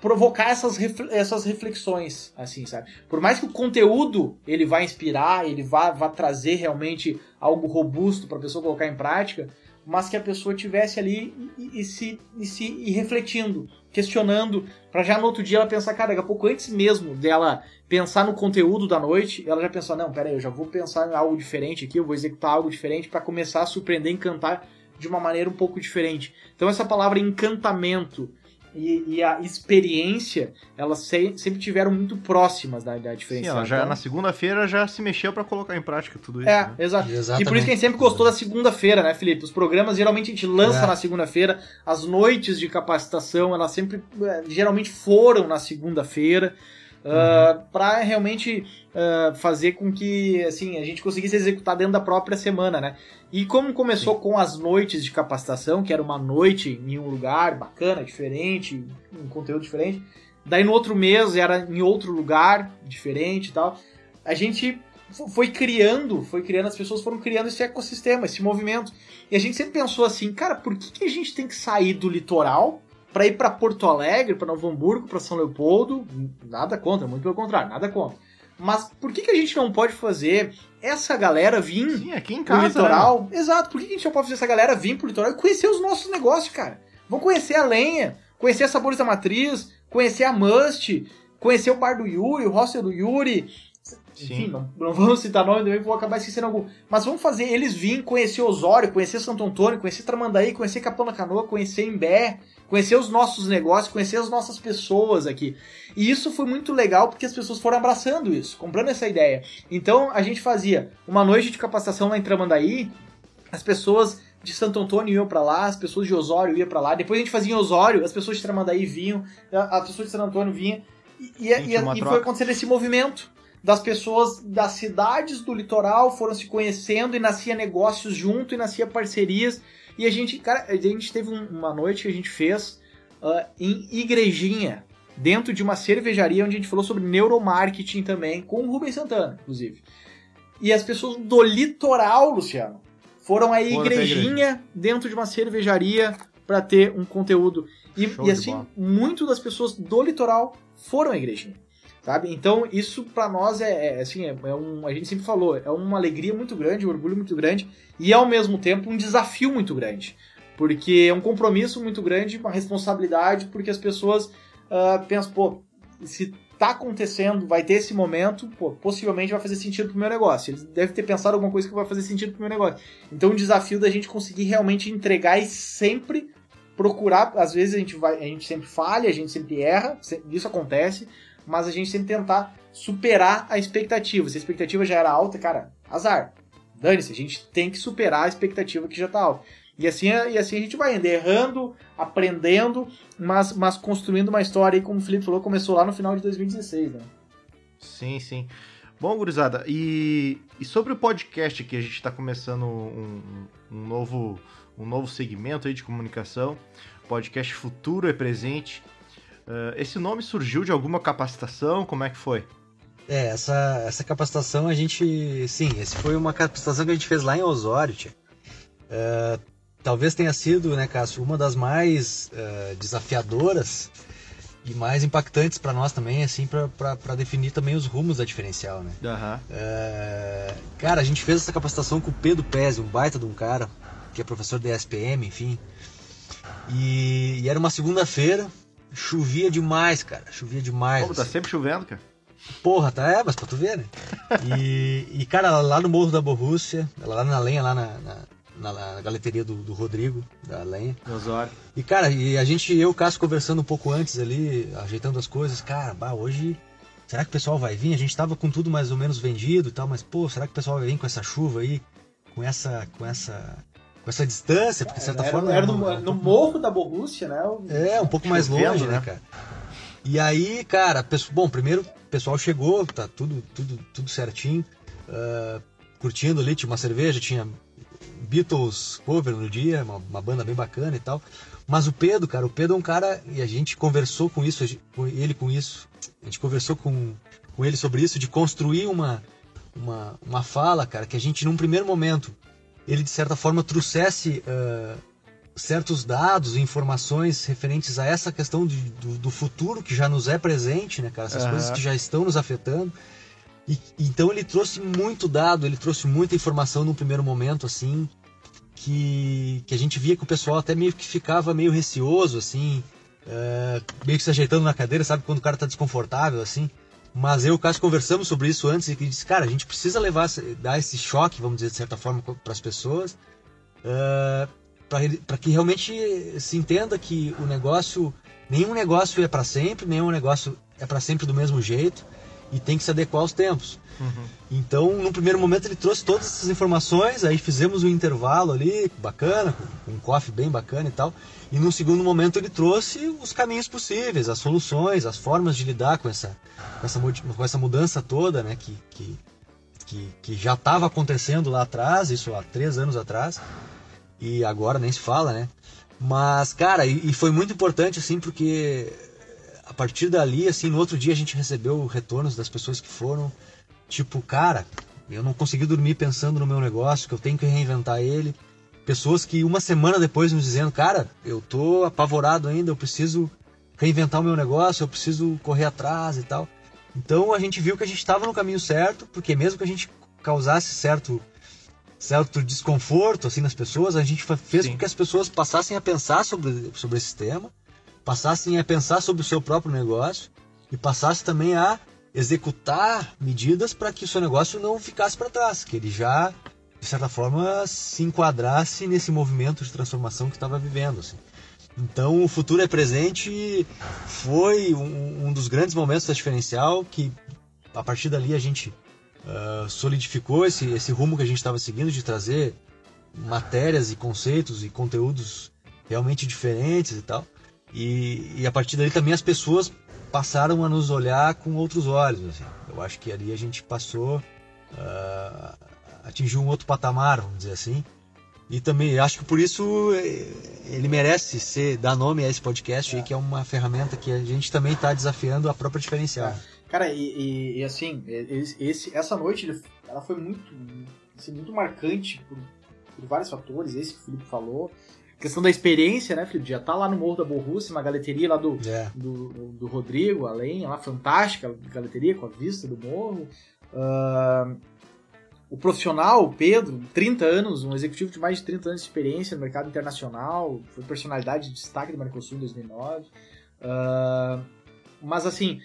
provocar essas, essas reflexões, assim, sabe? Por mais que o conteúdo ele vá inspirar, ele vá, vá trazer realmente algo robusto para a pessoa colocar em prática, mas que a pessoa tivesse ali e, e- se, e se e refletindo, questionando, para já no outro dia ela pensar, cara, daqui a pouco antes mesmo dela pensar no conteúdo da noite, ela já pensou, não, pera eu já vou pensar em algo diferente aqui, eu vou executar algo diferente para começar a surpreender, encantar de uma maneira um pouco diferente. Então essa palavra encantamento e, e a experiência, elas se- sempre tiveram muito próximas da, da Sim, diferença. ela já Então, na segunda-feira já se mexeu pra colocar em prática tudo isso. é, né? exato. E Exatamente. por isso que a gente sempre gostou da segunda-feira, né, Felipe? Os programas geralmente a gente lança É. na segunda-feira, as noites de capacitação, elas sempre, eh, geralmente foram na segunda-feira, ah, pra realmente ah, fazer com que, assim, a gente conseguisse executar dentro da própria semana, né? E como começou com as noites de capacitação, que era uma noite em um lugar bacana, diferente, um conteúdo diferente, daí no outro mês era em outro lugar, diferente e tal, a gente fo- foi criando, foi criando, as pessoas foram criando esse ecossistema, esse movimento. E a gente sempre pensou assim, cara, por que, que a gente tem que sair do litoral para ir para Porto Alegre, para Novo Hamburgo, para São Leopoldo? Nada contra, muito pelo contrário, nada contra. Mas por que, que a gente não pode fazer essa galera vir Sim, aqui em pro casa. litoral? Exato, por que, que a gente não pode fazer essa galera vir pro litoral e conhecer os nossos negócios, cara? Vão conhecer a lenha, conhecer a Sabores da Matriz, conhecer a Must, conhecer o bar do Yuri, o hostel do Yuri. Enfim, Sim. não, não vamos citar nome também, vou acabar esquecendo algum. Mas vamos fazer eles virem conhecer Osório, conhecer Santo Antônio, conhecer Tramandaí, conhecer Capão da Canoa, conhecer Imbé, conhecer os nossos negócios, conhecer as nossas pessoas aqui. E isso foi muito legal porque as pessoas foram abraçando isso, comprando essa ideia. Então a gente fazia uma noite de capacitação lá em Tramandaí, as pessoas de Santo Antônio iam pra lá, as pessoas de Osório iam pra lá. Depois a gente fazia em Osório, as pessoas de Tramandaí vinham, as pessoas de Santo Antônio vinham. E, e, e- e foi acontecendo esse movimento das pessoas das cidades do litoral foram se conhecendo e nascia negócios junto e nascia parcerias. E a gente, cara, a gente teve um- uma noite que a gente fez ah, em Igrejinha, dentro de uma cervejaria onde a gente falou sobre neuromarketing também, com o Rubens Santana, inclusive. E as pessoas do litoral, Luciano, foram à igrejinha dentro de uma cervejaria para ter um conteúdo. E, e assim, muito das pessoas do litoral foram à igrejinha. Sabe? Então, isso para nós é, é assim, é, é, um, a gente sempre falou, é uma alegria muito grande, um orgulho muito grande e ao mesmo tempo um desafio muito grande. Porque é um compromisso muito grande, uma responsabilidade, porque as pessoas uh, pensam, pô, se tá acontecendo, vai ter esse momento, pô, possivelmente vai fazer sentido pro meu negócio. Eles devem ter pensado alguma coisa que vai fazer sentido pro meu negócio. Então o desafio da gente conseguir realmente entregar e sempre procurar, às vezes a gente vai, a gente sempre falha, a gente sempre erra, isso acontece, mas a gente sempre tentar superar a expectativa. Se a expectativa já era alta, cara, azar. Dane-se, a gente tem que superar a expectativa que já tá alta. E assim, e assim a gente vai indo, errando, aprendendo, mas, mas construindo uma história aí, como o Felipe falou, começou lá no final de 2016, né? Sim, sim. Bom, gurizada, e, e sobre o podcast que a gente está começando um, um, novo, um novo segmento aí de comunicação, podcast Futuro é Presente. Uh, esse nome surgiu de alguma capacitação? Como é que foi? É, essa, essa capacitação a gente. Sim, essa foi uma capacitação que a gente fez lá em Osório. Uh, talvez tenha sido, né, Cássio, uma das mais uh, desafiadoras e mais impactantes para nós também, assim, para definir também os rumos da diferencial, né? Uhum. Uh, cara, a gente fez essa capacitação com o Pedro Pezzi, um baita de um cara, que é professor da SPM, enfim. E, e era uma segunda-feira, chovia demais, cara, chovia demais. Como, tá assim. sempre chovendo, cara? Porra, tá, é, mas pra tu ver, né? E, e cara, lá no Morro da Borrússia, lá na lenha, lá na, na na, na galeteria do, do, Rodrigo, da Lenha. Osório. E, cara, e a gente, eu e o Cássio conversando um pouco antes ali, ajeitando as coisas, cara, bah, hoje. Será que o pessoal vai vir? A gente tava com tudo mais ou menos vendido e tal, mas, pô, será que o pessoal vai vir com essa chuva aí? Com essa. com essa. Com essa distância? Porque, de certa era, forma. Era no, um, no morro da Borrússia, né? É, um pouco mais longe, né, né, cara? E aí, cara, bom, primeiro o pessoal chegou, tá tudo, tudo, tudo certinho. Uh, curtindo ali, tinha uma cerveja, tinha Beatles cover no dia, uma, uma, banda bem bacana e tal. Mas o Pedro, cara, o Pedro é um cara, e a gente conversou com isso, com ele com isso, a gente conversou com, com ele sobre isso, de construir uma, uma, uma fala, cara, que a gente num primeiro momento, ele de certa forma trouxesse uh, certos dados e informações referentes a essa questão de, do, do, futuro que já nos é presente, né, cara, essas uhum. coisas que já estão nos afetando. E, então ele trouxe muito dado, ele trouxe muita informação num primeiro momento, assim, que, que a gente via que o pessoal até meio que ficava meio receoso, assim, é, meio que se ajeitando na cadeira, sabe? Quando o cara tá desconfortável, assim. Mas eu e o Cássio conversamos sobre isso antes e disse, cara, a gente precisa levar, dar esse choque, vamos dizer, de certa forma, para as pessoas, uh, para que realmente se entenda que o negócio, nenhum negócio é para sempre, nenhum negócio é para sempre do mesmo jeito e tem que se adequar aos tempos. Uhum. Então, no primeiro momento, ele trouxe todas essas informações, aí fizemos um intervalo ali, bacana, com um coffee bem bacana e tal. E no segundo momento, ele trouxe os caminhos possíveis, as soluções, as formas de lidar com essa, com essa, com essa mudança toda, né, que, que, que, que já estava acontecendo lá atrás, isso há três anos atrás, e agora nem se fala, né? Mas, cara, e, e foi muito importante, assim, porque partir dali, assim, no outro dia a gente recebeu retornos das pessoas que foram, tipo, cara, eu não consegui dormir pensando no meu negócio, que eu tenho que reinventar ele. Pessoas que uma semana depois nos dizendo, cara, eu tô apavorado ainda, eu preciso reinventar o meu negócio, eu preciso correr atrás e tal. Então a gente viu que a gente estava no caminho certo, porque mesmo que a gente causasse certo certo desconforto assim nas pessoas, a gente fez Sim. com que as pessoas passassem a pensar sobre, sobre esse tema passassem a pensar sobre o seu próprio negócio e passassem também a executar medidas para que o seu negócio não ficasse para trás, que ele já, de certa forma, se enquadrasse nesse movimento de transformação que estava vivendo. Assim. Então, o futuro é presente foi um, um, dos grandes momentos da diferencial que, a partir dali, a gente uh, solidificou esse, esse rumo que a gente estava seguindo de trazer matérias e conceitos e conteúdos realmente diferentes e tal. E, e a partir dali também as pessoas passaram a nos olhar com outros olhos. Assim. Eu acho que ali a gente passou, uh, atingiu um outro patamar, vamos dizer assim. E também acho que por isso eh, ele merece ser dar nome a esse podcast, é. que é uma ferramenta que a gente também está desafiando a própria diferencial. É. Cara, e, e, e, assim, esse, essa noite ela foi muito, assim, muito marcante por, por, vários fatores, esse que o Felipe falou. Questão da experiência, né, Felipe? Já tá lá no Morro da Borrússia, uma galeteria lá do, é. do, do, Rodrigo, além, lá fantástica, galeteria com a vista do morro. Uh, o profissional, o Pedro, 30 anos, um executivo de mais de 30 anos de experiência no mercado internacional, foi personalidade de destaque do Mercosul em 2009. Uh, mas assim,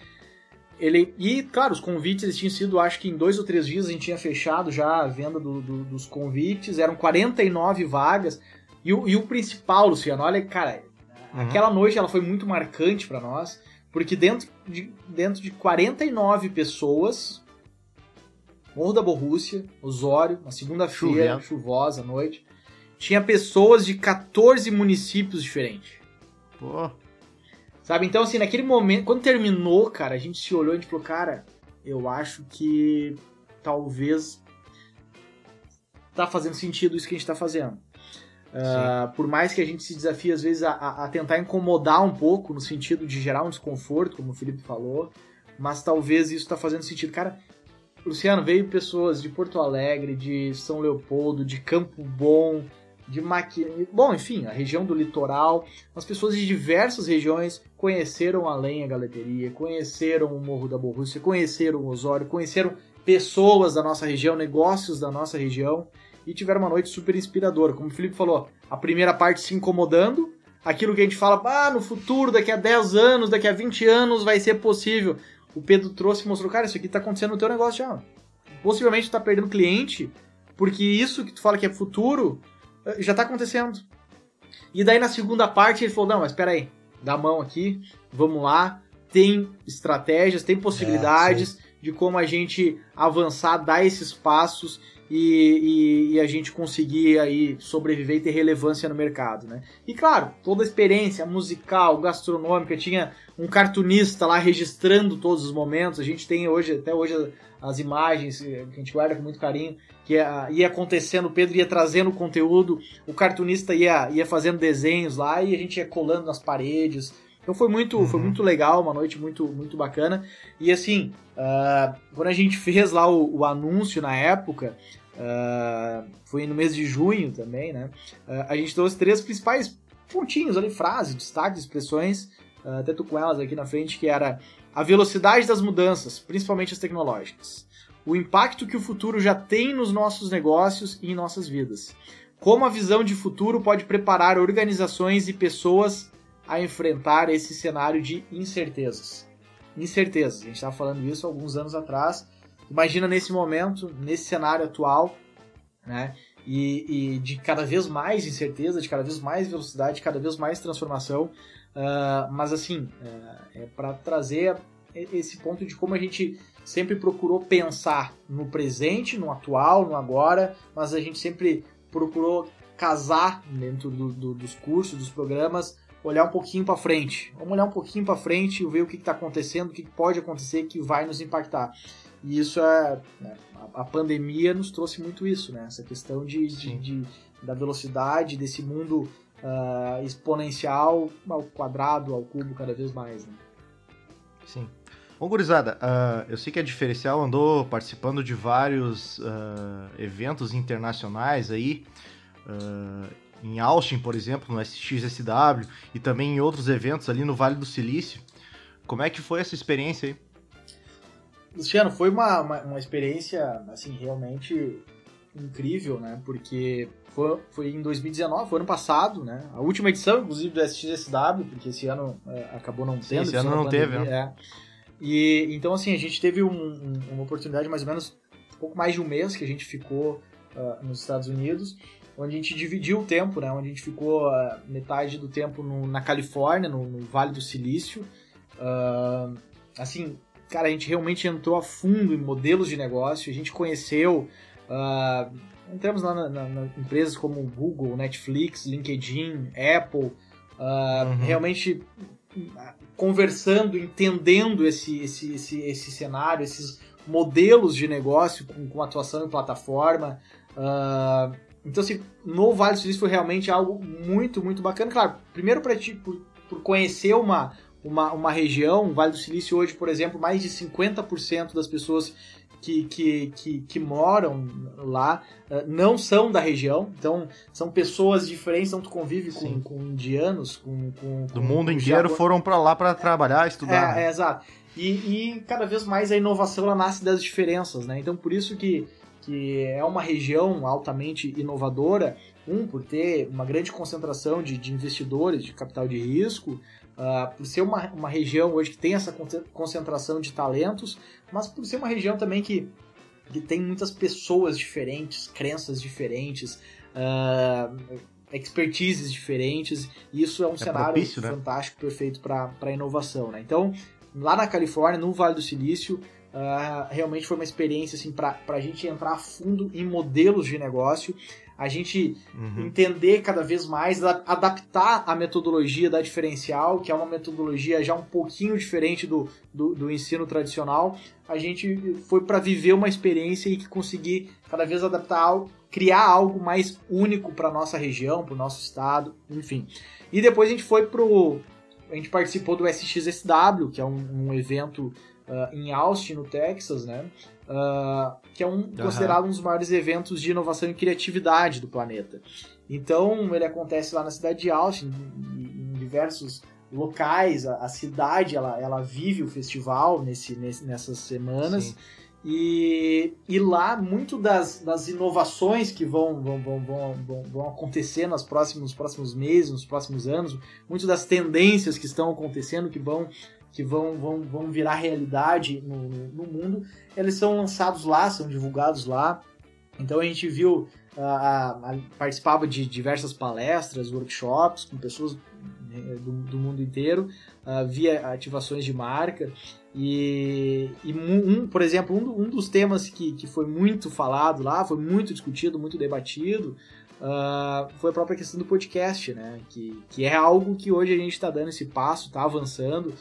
ele. E, claro, os convites eles tinham sido, acho que em dois ou três dias a gente tinha fechado já a venda do, do, dos convites, eram 49 vagas. E o, e o principal, Luciano, olha, cara, uhum. aquela noite ela foi muito marcante para nós, porque dentro de, dentro de 49 pessoas, Morro da Borrússia, Osório, uma segunda-feira, chuvosa à noite. Tinha pessoas de 14 municípios diferentes. Pô. Sabe? Então, assim, naquele momento, quando terminou, cara, a gente se olhou e a gente falou, cara, eu acho que talvez tá fazendo sentido isso que a gente tá fazendo. Uh, por mais que a gente se desafie, às vezes, a, a, tentar incomodar um pouco, no sentido de gerar um desconforto, como o Felipe falou, mas talvez isso tá fazendo sentido. Cara, Luciano, veio pessoas de Porto Alegre, de São Leopoldo, de Campo Bom, de Maquininha, bom, enfim, a região do litoral. As pessoas de diversas regiões conheceram a Lenha Galeteria, conheceram o Morro da Borrússia, conheceram o Osório, conheceram pessoas da nossa região, negócios da nossa região e tiveram uma noite super inspiradora. Como o Felipe falou, a primeira parte se incomodando, aquilo que a gente fala, ah, no futuro, daqui a 10 anos, daqui a 20 anos vai ser possível o Pedro trouxe e mostrou, cara, isso aqui tá acontecendo no teu negócio já. Possivelmente tu tá perdendo cliente, porque isso que tu fala que é futuro, eh, já tá acontecendo. E daí na segunda parte ele falou, não, mas espera aí, dá a mão aqui, vamos lá, tem estratégias, tem possibilidades é, de como a gente avançar, dar esses passos e, e, e, a gente conseguir aí sobreviver e ter relevância no mercado, né? E claro, toda a experiência musical, gastronômica, tinha um cartunista lá registrando todos os momentos. A gente tem hoje, até hoje, as imagens que a gente guarda com muito carinho, que ia, ia acontecendo, o Pedro ia trazendo o conteúdo, o cartunista ia, ia fazendo desenhos lá e a gente ia colando nas paredes. Então foi muito, uhum. foi muito legal, uma noite muito, muito bacana. E assim, uh, quando a gente [LAUGHS] fez lá o, o anúncio na época, uh, foi no mês de junho também, né? Uh, a gente trouxe três principais pontinhos ali, frases, destaques, expressões, até tô com elas aqui na frente, que era a velocidade das mudanças, principalmente as tecnológicas. O impacto que o futuro já tem nos nossos negócios e em nossas vidas. Como a visão de futuro pode preparar organizações e pessoas a enfrentar esse cenário de incertezas. Incertezas, a gente estava falando isso alguns anos atrás. Imagina nesse momento, nesse cenário atual, né? E, e de cada vez mais incerteza, de cada vez mais velocidade, de cada vez mais transformação. Uh, mas assim, uh, é para trazer esse ponto de como a gente sempre procurou pensar no presente, no atual, no agora, mas a gente sempre procurou casar dentro do, do, dos cursos, dos programas, olhar um pouquinho para frente. Vamos olhar um pouquinho para frente e ver o que está acontecendo, o que pode acontecer que vai nos impactar. E isso é. Né, a, pandemia nos trouxe muito isso, né? Essa questão de, de, de da velocidade, desse mundo uh, exponencial ao quadrado, ao cubo cada vez mais. Né? Sim. Bom, gurizada, uh, eu sei que a Diferencial andou participando de vários uh, eventos internacionais aí. Uh, em Austin, por exemplo, no SXSW e também em outros eventos ali no Vale do Silício. Como é que foi essa experiência aí? Luciano, foi uma, uma, uma experiência, assim, realmente incrível, né? Porque foi, foi em 2019, foi ano passado, né? A última edição, inclusive, do SXSW, porque esse ano é, acabou não tendo. Sim, esse ano não pandemia, teve, né? É. E, então, assim, a gente teve um, um, uma oportunidade, mais ou menos, um pouco mais de um mês que a gente ficou uh, nos Estados Unidos onde a gente dividiu o tempo, né? Onde a gente ficou uh, metade do tempo no, na Califórnia, no, no, Vale do Silício. Uh, assim, cara, a gente realmente entrou a fundo em modelos de negócio, a gente conheceu. Uh, entramos lá na, na, na, empresas como Google, Netflix, LinkedIn, Apple, uhum. realmente conversando, entendendo esse, esse, esse, esse cenário, esses modelos de negócio com, com atuação em plataforma. Uh, então, assim, no Vale do Silício foi realmente algo muito, muito bacana. Claro, primeiro para ti, por, por conhecer uma, uma, uma região, o Vale do Silício hoje, por exemplo, mais de 50% das pessoas que, que, que, que, moram lá uh, não são da região, então são pessoas diferentes, então tu convive com, com indianos, com, com do mundo com inteiro foram para lá para trabalhar, estudar. É, é exato. E, e, cada vez mais a inovação ela nasce das diferenças, né? Então por isso que, que é uma região altamente inovadora, um por ter uma grande concentração de, de investidores de capital de risco, Uh, por ser uma, uma região hoje que tem essa concentração de talentos, mas por ser uma região também que, que tem muitas pessoas diferentes, crenças diferentes, uh, expertises diferentes, e isso é um é cenário propício, né? fantástico, perfeito para a inovação. Né? Então, lá na Califórnia, no Vale do Silício, uh, realmente foi uma experiência assim, para a gente entrar a fundo em modelos de negócio a gente uhum. entender cada vez mais, adaptar a metodologia da diferencial, que é uma metodologia já um pouquinho diferente do, do, do ensino tradicional. A gente foi para viver uma experiência e conseguir cada vez adaptar algo, criar algo mais único para nossa região, para o nosso estado, enfim. E depois a gente foi pro. A gente participou do SXSW, que é um, um evento uh, em Austin, no Texas, né? Uh, que é um, uhum. considerado um dos maiores eventos de inovação e criatividade do planeta. Então, ele acontece lá na cidade de Austin, em, em diversos locais. A, a, cidade ela, ela vive o festival nesse, nesse nessas semanas. E, e lá, muito das, das inovações que vão, vão, vão, vão, vão acontecer nos próximos, próximos meses, nos próximos anos, muito das tendências que estão acontecendo, que vão que vão, vão, vão virar realidade no, no, mundo, eles são lançados lá, são divulgados lá. Então a gente viu, uh, participava de diversas palestras, workshops com pessoas né, do, do mundo inteiro, uh, via ativações de marca. E, e um, por exemplo, um, um, dos temas que, que foi muito falado lá, foi muito discutido, muito debatido, uh, foi a própria questão do podcast, né? Que, que é algo que hoje a gente está dando esse passo, está avançando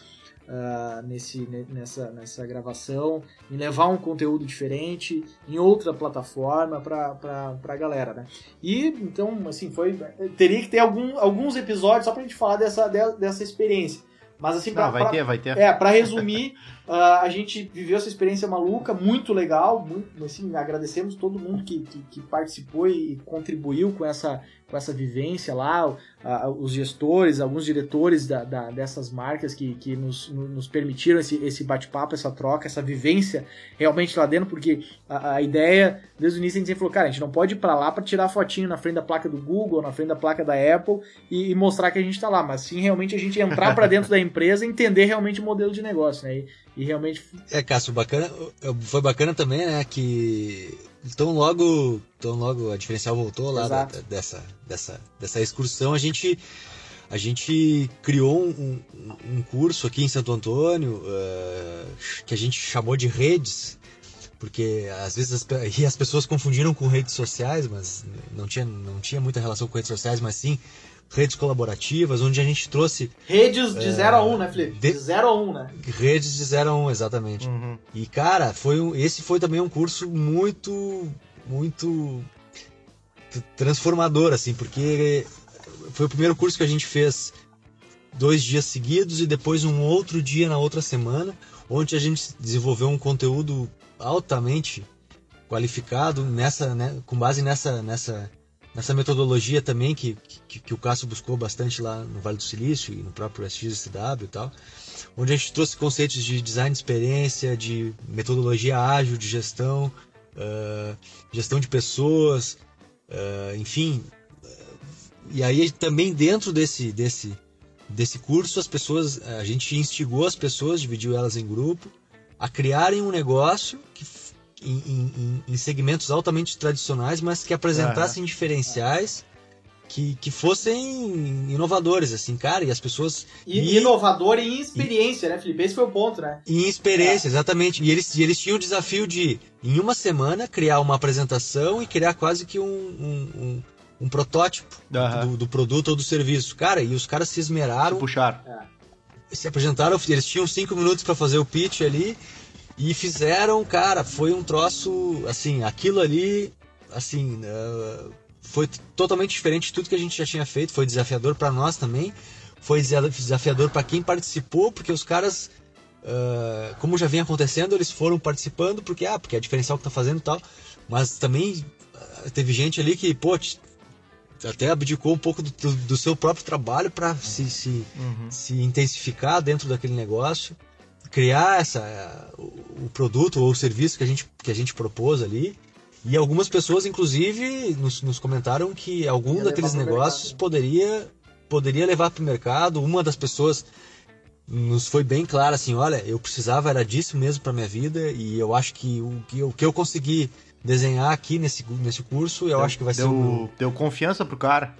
uh, nesse, nessa, nessa gravação, em levar um conteúdo diferente em outra plataforma para a galera, né? E então, assim, foi. Teria que ter algum, alguns episódios só para a gente falar dessa, dessa experiência. Mas assim, pra, vai pra, ter, vai ter. É, pra resumir, uh, [LAUGHS] a gente viveu essa experiência maluca, muito legal, muito, assim, agradecemos todo mundo que, que, que participou e contribuiu com essa, com essa vivência lá, os gestores, alguns diretores da, da, dessas marcas que, que nos, nos permitiram esse, esse bate-papo, essa troca, essa vivência realmente lá dentro, porque a, a, ideia, desde o início a gente falou, cara, a gente não pode ir pra lá para tirar fotinho na frente da placa do Google, na frente da placa da Apple e, e mostrar que a gente tá lá, mas sim realmente a gente entrar para dentro da empresa e entender realmente o modelo de negócio, né? E, e realmente. É, Cássio, bacana, foi bacana também, né? Que tão logo, tão logo a diferencial voltou lá da, dessa, dessa, dessa excursão, a gente a gente criou um, um, curso aqui em Santo Antônio uh, que a gente chamou de redes, porque às vezes as, as pessoas confundiram com redes sociais, mas não tinha, não tinha muita relação com redes sociais, mas sim redes colaborativas, onde a gente trouxe. Redes de 0 é, a 1, um, né, Felipe? De 0 a 1, um, né? Redes de 0 a 1, um, exatamente. Uhum. E, cara, foi um, esse foi também um curso muito, muito transformador, assim, porque foi o primeiro curso que a gente fez dois dias seguidos e depois um outro dia na outra semana, onde a gente desenvolveu um conteúdo altamente qualificado nessa, né, com base nessa, nessa nessa metodologia também que, que, que, o Cássio buscou bastante lá no Vale do Silício e no próprio SXSW e tal, onde a gente trouxe conceitos de design de experiência, de metodologia ágil de gestão, uh, gestão de pessoas, uh, enfim. E aí também dentro desse, desse, desse curso as pessoas, a gente instigou as pessoas, dividiu elas em grupo, a criarem um negócio que em, em, em segmentos altamente tradicionais, mas que apresentassem uhum. diferenciais que, que fossem inovadores, assim, cara, e as pessoas. E, e inovador em experiência, e, né, Felipe? Esse foi o ponto, né? Em experiência, é. exatamente. E eles, e eles tinham o desafio de, em uma semana, criar uma apresentação e criar quase que um, um, um, um protótipo uhum. do, do, produto ou do serviço. Cara, e os caras se esmeraram. Se puxaram. É. Se apresentaram, eles tinham cinco minutos para fazer o pitch ali e fizeram, cara, foi um troço, assim, aquilo ali, assim, uh, foi totalmente diferente de tudo que a gente já tinha feito, foi desafiador para nós também, foi desafiador para quem participou, porque os caras, uh, como já vem acontecendo, eles foram participando porque, ah, porque é diferencial que tá fazendo e tal, mas também uh, teve gente ali que, pô, até abdicou um pouco do, do seu próprio trabalho para se, se, uhum. se intensificar dentro daquele negócio, criar essa, o, produto ou o serviço que a gente, que a gente propôs ali. E algumas pessoas, inclusive, nos, nos comentaram que algum daqueles negócios mercado. poderia, poderia levar para o mercado. Uma das pessoas nos foi bem clara assim, olha, eu precisava era disso mesmo para minha vida e eu acho que o que eu, o que eu consegui desenhar aqui nesse, nesse curso, eu deu, acho que vai deu, ser um... Deu confiança pro cara.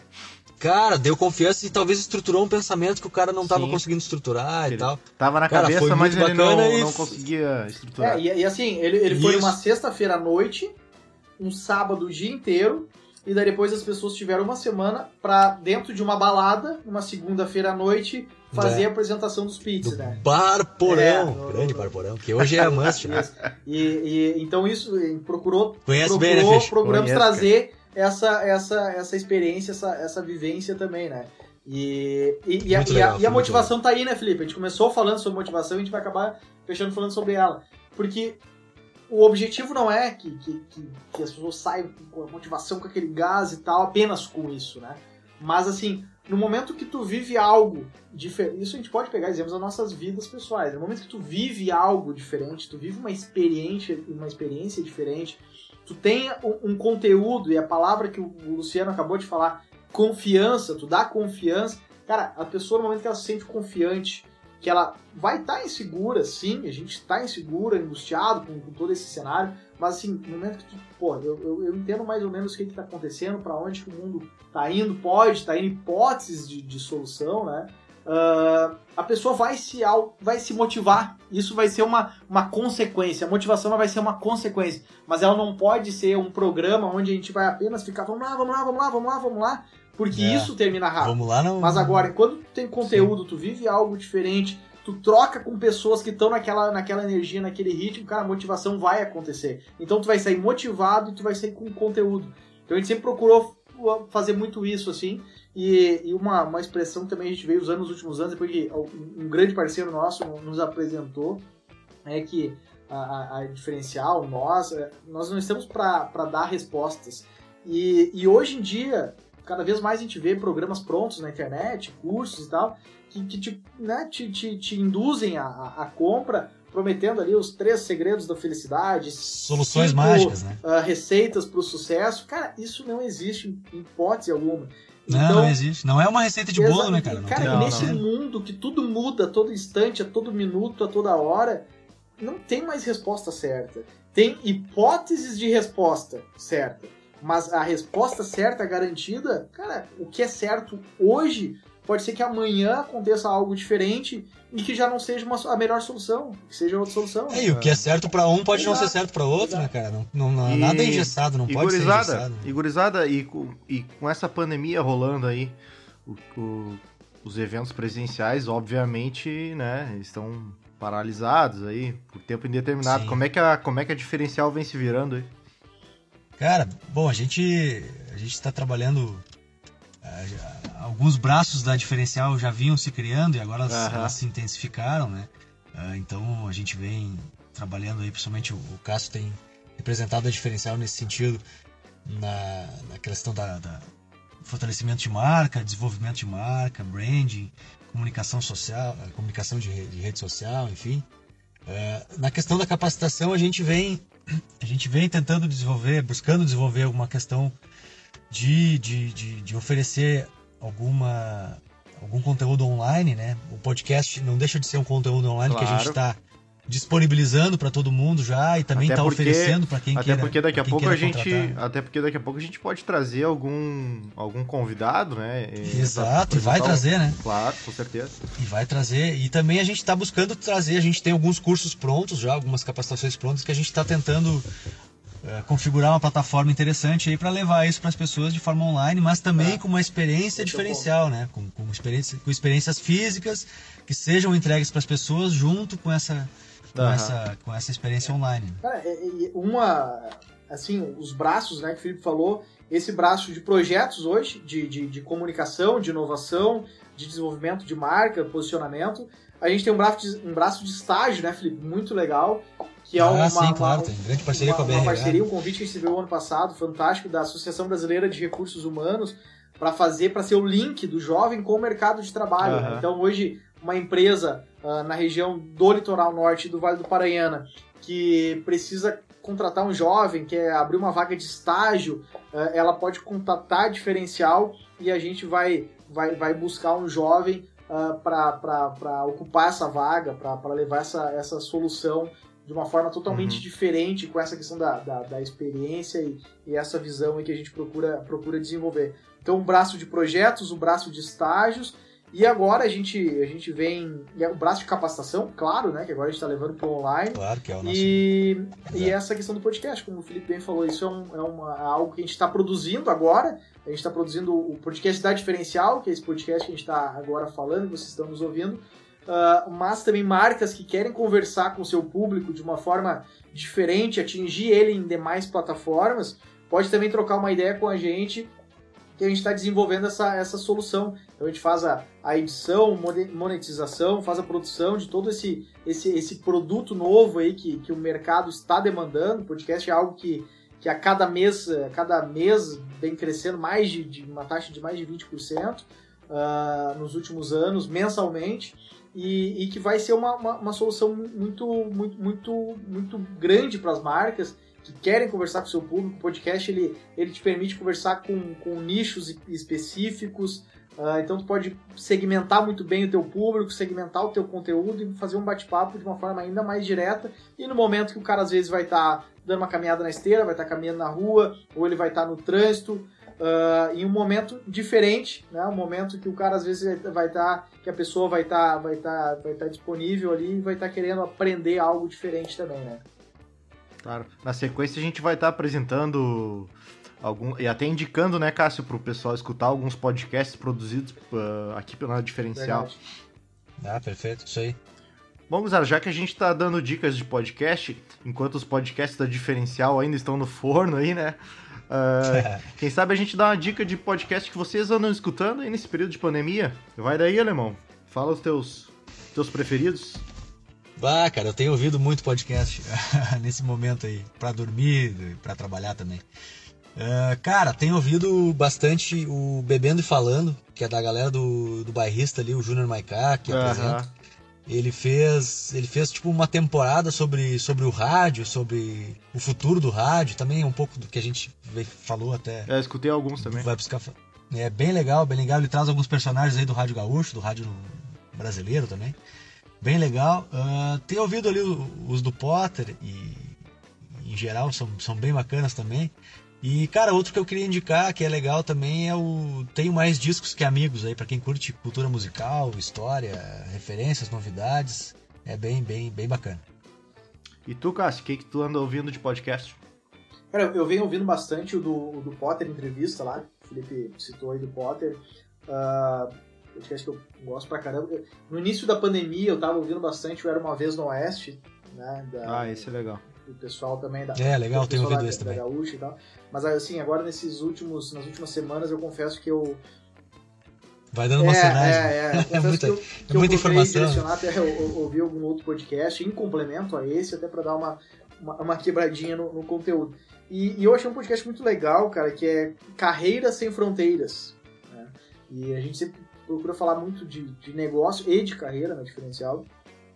Cara, deu confiança e talvez estruturou um pensamento que o cara não estava conseguindo estruturar ele e tal. Tava na cara, cabeça, mas ele não, e... não conseguia estruturar. É, e, e, assim, ele, ele foi uma sexta-feira à noite, um sábado o dia inteiro, e daí depois as pessoas tiveram uma semana para dentro de uma balada, uma segunda-feira à noite, fazer é. a apresentação dos pits, do né? Bar Porão, é, no, grande Bar Porão, que hoje é a must, né? [LAUGHS] E, e, então isso procurou, Conhece procurou bem, né, procuramos Conhece, trazer essa, essa, essa experiência, essa, essa vivência também, né? E, e, e, a, legal, e, a, a motivação tá aí, né, Felipe? A gente começou falando sobre motivação e a gente vai acabar fechando falando sobre ela. Porque o objetivo não é que, que, que, que, as pessoas saiam com a motivação, com aquele gás e tal, apenas com isso, né? Mas assim, no momento que tu vive algo diferente, isso a gente pode pegar exemplos das nossas vidas pessoais. No momento que tu vive algo diferente, tu vive uma experiência, uma experiência diferente, tu tem um, um conteúdo, e a palavra que o Luciano acabou de falar, confiança, tu dá confiança. Cara, a pessoa no momento que ela se sente confiante, que ela vai estar tá insegura, sim, a gente está insegura, angustiado com, com, todo esse cenário, mas assim, no momento que tu, pô, eu, eu, eu entendo mais ou menos o que está acontecendo, para onde que o mundo está indo, pode, está indo hipóteses de, de solução, né? Uh, a pessoa vai se, vai se motivar. Isso vai ser uma, uma consequência. A motivação vai ser uma consequência. Mas ela não pode ser um programa onde a gente vai apenas ficar, vamos lá, vamos lá, vamos lá, vamos lá, vamos lá, porque é. isso termina rápido. Vamos lá, não. Mas agora, quando tu tem conteúdo, Sim. tu vive algo diferente, tu troca com pessoas que estão naquela, naquela energia, naquele ritmo, cara, a motivação vai acontecer. Então tu vai sair motivado e tu vai sair com conteúdo. Então a gente sempre procurou fazer muito isso, assim. E, e uma, uma expressão que também a gente veio usando nos últimos anos, depois que um grande parceiro nosso nos apresentou, é que a, a, diferencial, nós, é, nós não estamos para dar respostas. E, e hoje em dia, cada vez mais a gente vê programas prontos na internet, cursos e tal, que, que te, né, te, te, te induzem a, a compra prometendo ali os três segredos da felicidade, soluções cinco, mágicas, né? Uh, receitas para o sucesso. Cara, isso não existe em hipótese alguma. Não, então, não existe. Não é uma receita de bolo, né, cara? Não cara, tem, nesse não, mundo que tudo muda a todo instante, a todo minuto, a toda hora, não tem mais resposta certa. Tem hipóteses de resposta certa. Mas a resposta certa, garantida, cara, o que é certo hoje, pode ser que amanhã aconteça algo diferente e que já não seja uma, a melhor solução, que seja outra solução. É, e o que é certo para um pode Exato. não ser certo para outro, né, cara? Não, não, não e, nada é engessado, não pode gurizada, ser engessado. E gurizada, e, e com essa pandemia rolando aí, o, o, os eventos presenciais, obviamente, né, estão paralisados aí por tempo indeterminado. Como é, que a, como é que a diferencial vem se virando aí? Cara, bom, a gente a gente está trabalhando alguns braços da diferencial já vinham se criando e agora elas, uhum. elas se intensificaram, né? Uh, então a gente vem trabalhando aí, principalmente o, o Cássio tem representado a diferencial nesse sentido na, na questão da, da fortalecimento de marca, desenvolvimento de marca, branding, comunicação social, eh, comunicação de, de rede social, enfim. Uh, na questão da capacitação a gente vem a gente vem tentando desenvolver, buscando desenvolver alguma questão de, de, de, de oferecer alguma algum conteúdo online, né? O podcast não deixa de ser um conteúdo online claro. que a gente está disponibilizando para todo mundo já e também está oferecendo para quem até queira. Porque daqui a pouco a gente, contratar. até porque daqui a pouco a gente pode trazer algum algum convidado, né? Exato, e vai trazer, né? Claro, com certeza. E vai trazer e também a gente está buscando trazer, a gente tem alguns cursos prontos já, algumas capacitações prontas que a gente está tentando configurar uma plataforma interessante aí para levar isso para as pessoas de forma online, mas também é. com uma experiência Muito diferencial, bom. né? Com, com, experiência, com experiências físicas que sejam entregues para as pessoas junto com essa com, uhum. essa, com essa experiência online. Cara, uma, assim, os braços, né, que o Felipe falou, esse braço de projetos hoje, de, de, de comunicação, de inovação, de desenvolvimento de marca, posicionamento. A gente tem um braço de, um braço de estágio, né, Felipe? Muito legal. Que é ah, uma, sim, claro, tem grande parceria uma, com a BR. Uma parceria, um convite que a gente recebeu ano passado, fantástico, da Associação Brasileira de Recursos Humanos, para fazer, para ser o link do jovem com o mercado de trabalho. Uhum. Então, hoje, uma empresa uh, na região do litoral norte do Vale do Paranhana que precisa contratar um jovem, quer abrir uma vaga de estágio, uh, ela pode contatar diferencial e a gente vai, vai, vai buscar um jovem uh, para ocupar essa vaga, para levar essa, essa solução de uma forma totalmente uhum. diferente com essa questão da, da, da experiência e, e, essa visão que a gente procura, procura desenvolver. Então, um braço de projetos, um braço de estágios, e agora a gente, a gente vem. É o braço de capacitação, claro, né? Que agora a gente está levando para o online. Claro que é o nosso. E, e essa questão do podcast, como o Felipe bem falou, isso é, um, é uma, algo que a gente está produzindo agora. A gente está produzindo o podcast da Diferencial, que é esse podcast que a gente está agora falando, vocês estão nos ouvindo. Uh, mas também marcas que querem conversar com o seu público de uma forma diferente, atingir ele em demais plataformas, pode também trocar uma ideia com a gente que a gente está desenvolvendo essa, essa solução. Então a gente faz a, a edição, monetização, faz a produção de todo esse, esse, esse produto novo aí que, que o mercado está demandando. O podcast é algo que, que a cada mês, a cada mês vem crescendo mais de, de uma taxa de mais de 20% uh, ah, nos últimos anos, mensalmente. E, e, que vai ser uma, uma, uma, solução muito, muito, muito, muito grande para as marcas que querem conversar com o seu público. O podcast ele, ele te permite conversar com, com nichos específicos. Uh, então tu pode segmentar muito bem o teu público, segmentar o teu conteúdo e fazer um bate-papo de uma forma ainda mais direta. E no momento que o cara às vezes vai estar tá dando uma caminhada na esteira, vai estar tá caminhando na rua, ou ele vai estar tá no trânsito, uh, em um momento diferente, né? Um momento que o cara às vezes vai estar, tá, que a pessoa vai estar, tá, vai estar, tá, vai estar disponível ali e vai estar querendo aprender algo diferente também, né? Claro. Na sequência a gente vai estar tá apresentando algum e até indicando, né, Cássio, para o pessoal escutar alguns podcasts produzidos uh, aqui pela Diferencial. Verdade. Ah, perfeito, isso aí. Bom, Guzara, já que a gente está dando dicas de podcast, enquanto os podcasts da Diferencial ainda estão no forno aí, né? Uh, [LAUGHS] quem sabe a gente dá uma dica de podcast que vocês andam escutando aí nesse período de pandemia? Vai daí, alemão. Fala os teus, teus preferidos. Ah, cara, eu tenho ouvido muito podcast [LAUGHS] nesse momento aí, para dormir, para trabalhar também. Uh, cara, tenho ouvido bastante o Bebendo e Falando, que é da galera do, do bairrista ali, o Júnior Maiká, que uhum. apresenta. Ele fez, ele fez tipo uma temporada sobre, sobre o rádio, sobre o futuro do rádio, também um pouco do que a gente falou até. É, escutei alguns também. Vai buscar. É bem legal, bem legal. Ele traz alguns personagens aí do rádio gaúcho, do rádio brasileiro também bem legal. Uh, tenho ouvido ali os do Potter e em geral são, são bem bacanas também. E cara, outro que eu queria indicar que é legal também é o tenho mais discos que amigos aí para quem curte cultura musical, história, referências, novidades, é bem bem bem bacana. E tu, Cássio, o que, que tu anda ouvindo de podcast? Cara, eu venho ouvindo bastante o do, o do Potter entrevista lá, o Felipe citou aí do Potter. Uh, podcast que eu gosto pra caramba. No início da pandemia eu tava ouvindo bastante o Era Uma Vez no Oeste, né? Da, ah, esse é legal. O pessoal também da. É, legal, tem ouvido da, esse também. Da Gaúcha e tal. Mas assim, agora nesses últimos, nas últimas semanas eu confesso que eu. Vai dando uma é, cenagem. É, é. [LAUGHS] é muita, que eu, é muita informação. Até ouvir algum outro podcast em complemento a esse, até para dar uma, uma, uma, quebradinha no, no conteúdo. E, e, eu achei um podcast muito legal, cara, que é Carreiras Sem Fronteiras. Né? E a gente sempre procura falar muito de, de negócio e de carreira né, diferencial.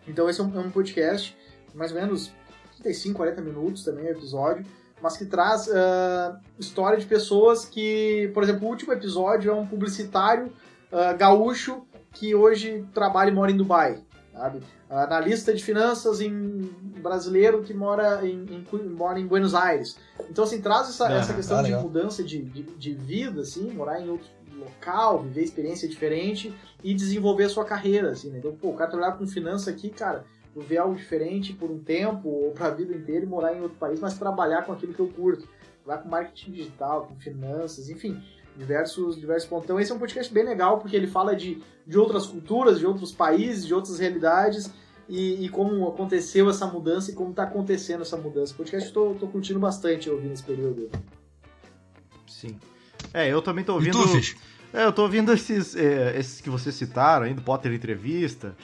Então esse é um, é um podcast, mais ou menos 35, 40 minutos também o episódio, mas que traz uh, história de pessoas que, por exemplo, o último episódio é um publicitário uh, gaúcho que hoje trabalha e mora em Dubai, sabe? Analista de finanças em brasileiro que mora em, em, mora em Buenos Aires. Então, assim, traz essa, é, essa questão tá de mudança de, de, de, vida, assim, morar em outro local, viver experiência diferente e desenvolver a sua carreira, assim, né? Então, pô, o cara trabalhar com finança aqui, cara, ver algo diferente por um tempo ou para a vida inteira e morar em outro país, mas trabalhar com aquilo que eu curto. Trabalhar com marketing digital, com finanças, enfim, diversos, diversos pontos. Então, esse é um podcast bem legal porque ele fala de, de outras culturas, de outros países, de outras realidades e, e como aconteceu essa mudança e como está acontecendo essa mudança. O podcast eu tô, tô curtindo bastante ouvir nesse período. Sim. É, eu também tô ouvindo. E tu? É, eu tô ouvindo esses, é, esses que vocês citaram aí, do Potter Entrevista.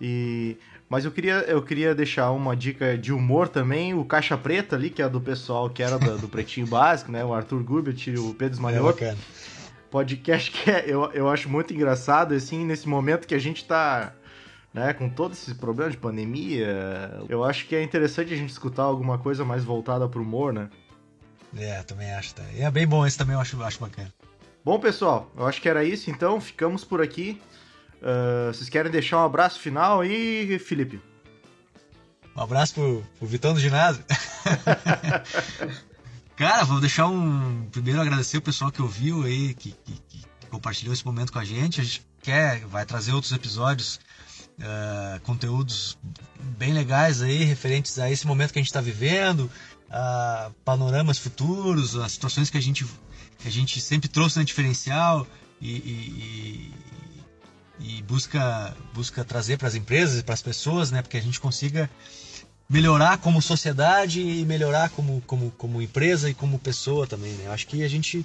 E. Mas eu queria, eu queria deixar uma dica de humor também, o Caixa Preta ali, que é do pessoal que era do, do Pretinho [LAUGHS] Básico, né? O Arthur Gubert e o Pedro É Esmanhoto. bacana. podcast que é, eu, eu acho muito engraçado, assim, nesse momento que a gente tá, né, com todo esse problema de pandemia, eu acho que é interessante a gente escutar alguma coisa mais voltada pro humor, né? É, também acho. Tá. E é bem bom esse também, eu acho, acho bacana. Bom, pessoal, eu acho que era isso, então, ficamos por aqui. Ah, vocês querem deixar um abraço final aí, Felipe? Um abraço pro, pro Vitão do ginásio. [LAUGHS] Cara, vou deixar um. Primeiro agradecer o pessoal que ouviu aí, que, que- que compartilhou esse momento com a gente. A gente quer, vai trazer outros episódios, eh, conteúdos bem legais aí, referentes a esse momento que a gente está vivendo, a panoramas futuros, as situações que a gente, que a gente sempre trouxe na diferencial e, e- e- busca, busca trazer para as empresas e para as pessoas, né? Porque a gente consiga melhorar como sociedade e melhorar como, como, como empresa e como pessoa também, né? Eu Acho que a gente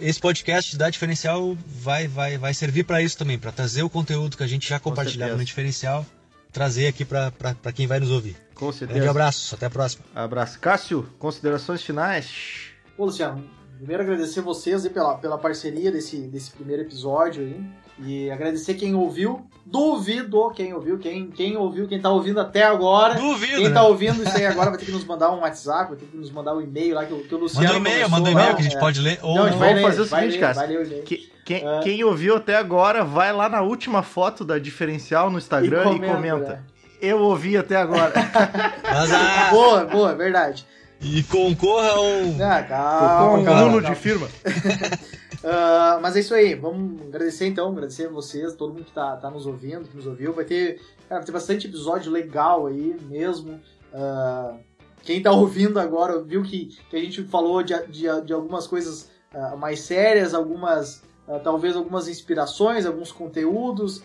esse podcast da diferencial vai vai vai servir para isso também, para trazer o conteúdo que a gente já compartilhava no diferencial, trazer aqui para quem vai nos ouvir. Com Grande certeza. abraço, até a próxima. Abraço. Cássio, considerações finais? Pô, Luciano, primeiro agradecer vocês aí pela, pela parceria desse, desse primeiro episódio aí. E agradecer quem ouviu. Duvido quem ouviu, quem, quem ouviu, quem tá ouvindo até agora. Duvido. Quem tá ouvindo isso aí agora vai ter que nos mandar um WhatsApp, vai ter que nos mandar um e-mail lá que, o- que o Luciano. Manda um e-mail, manda um e-mail que a gente é. pode ler ou Não, a gente Vamos vai ler, fazer o vai seguinte, ler, Cássio. vai ler o e-mail. Que- quem, É. quem ouviu até agora, vai lá na última foto da diferencial no Instagram e comenta. né? Eu ouvi até agora. [LAUGHS] Mas, ah, [LAUGHS] Boa, boa, verdade. e concorra um Ah, calma, um calma, aluno calma. de firma. [LAUGHS] Ah, mas é isso aí, vamos agradecer então, agradecer a vocês, todo mundo que tá, tá nos ouvindo, que nos ouviu. Vai ter, cara, vai ter bastante episódio legal aí mesmo. Ah, quem tá ouvindo agora viu que, que a gente falou de, de, de algumas coisas ah, mais sérias, algumas, talvez algumas inspirações, alguns conteúdos,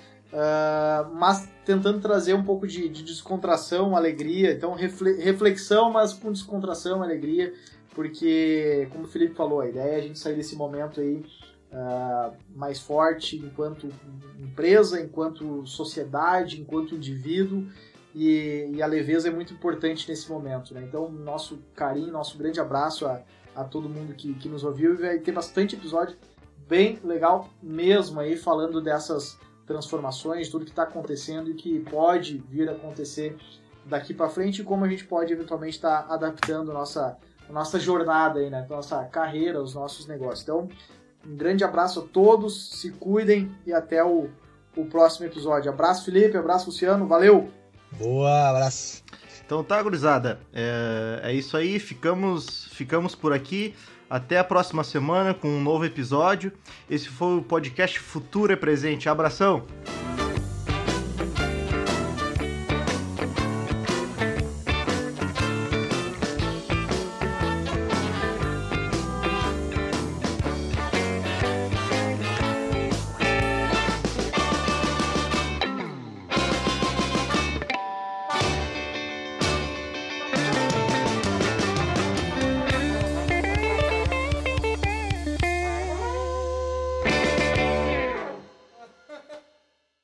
mas tentando trazer um pouco de, de descontração, alegria. Então, refle- reflexão, mas com descontração, alegria porque, como o Felipe falou, a ideia é a gente sair desse momento aí ah, mais forte enquanto empresa, enquanto sociedade, enquanto indivíduo, e, e a leveza é muito importante nesse momento. Né? Então, nosso carinho, nosso grande abraço a, a todo mundo que, que nos ouviu, e vai ter bastante episódio bem legal mesmo aí, falando dessas transformações, tudo que está acontecendo e que pode vir a acontecer daqui para frente e como a gente pode eventualmente estar adaptando nossa a nossa jornada aí, né? Nossa carreira, os nossos negócios. Então, um grande abraço a todos, se cuidem e até o, o próximo episódio. Abraço, Felipe, abraço, Luciano, valeu! Boa, abraço. Então tá, gurizada. É, é isso aí. Ficamos, ficamos por aqui. Até a próxima semana com um novo episódio. Esse foi o podcast Futuro é Presente. Abração!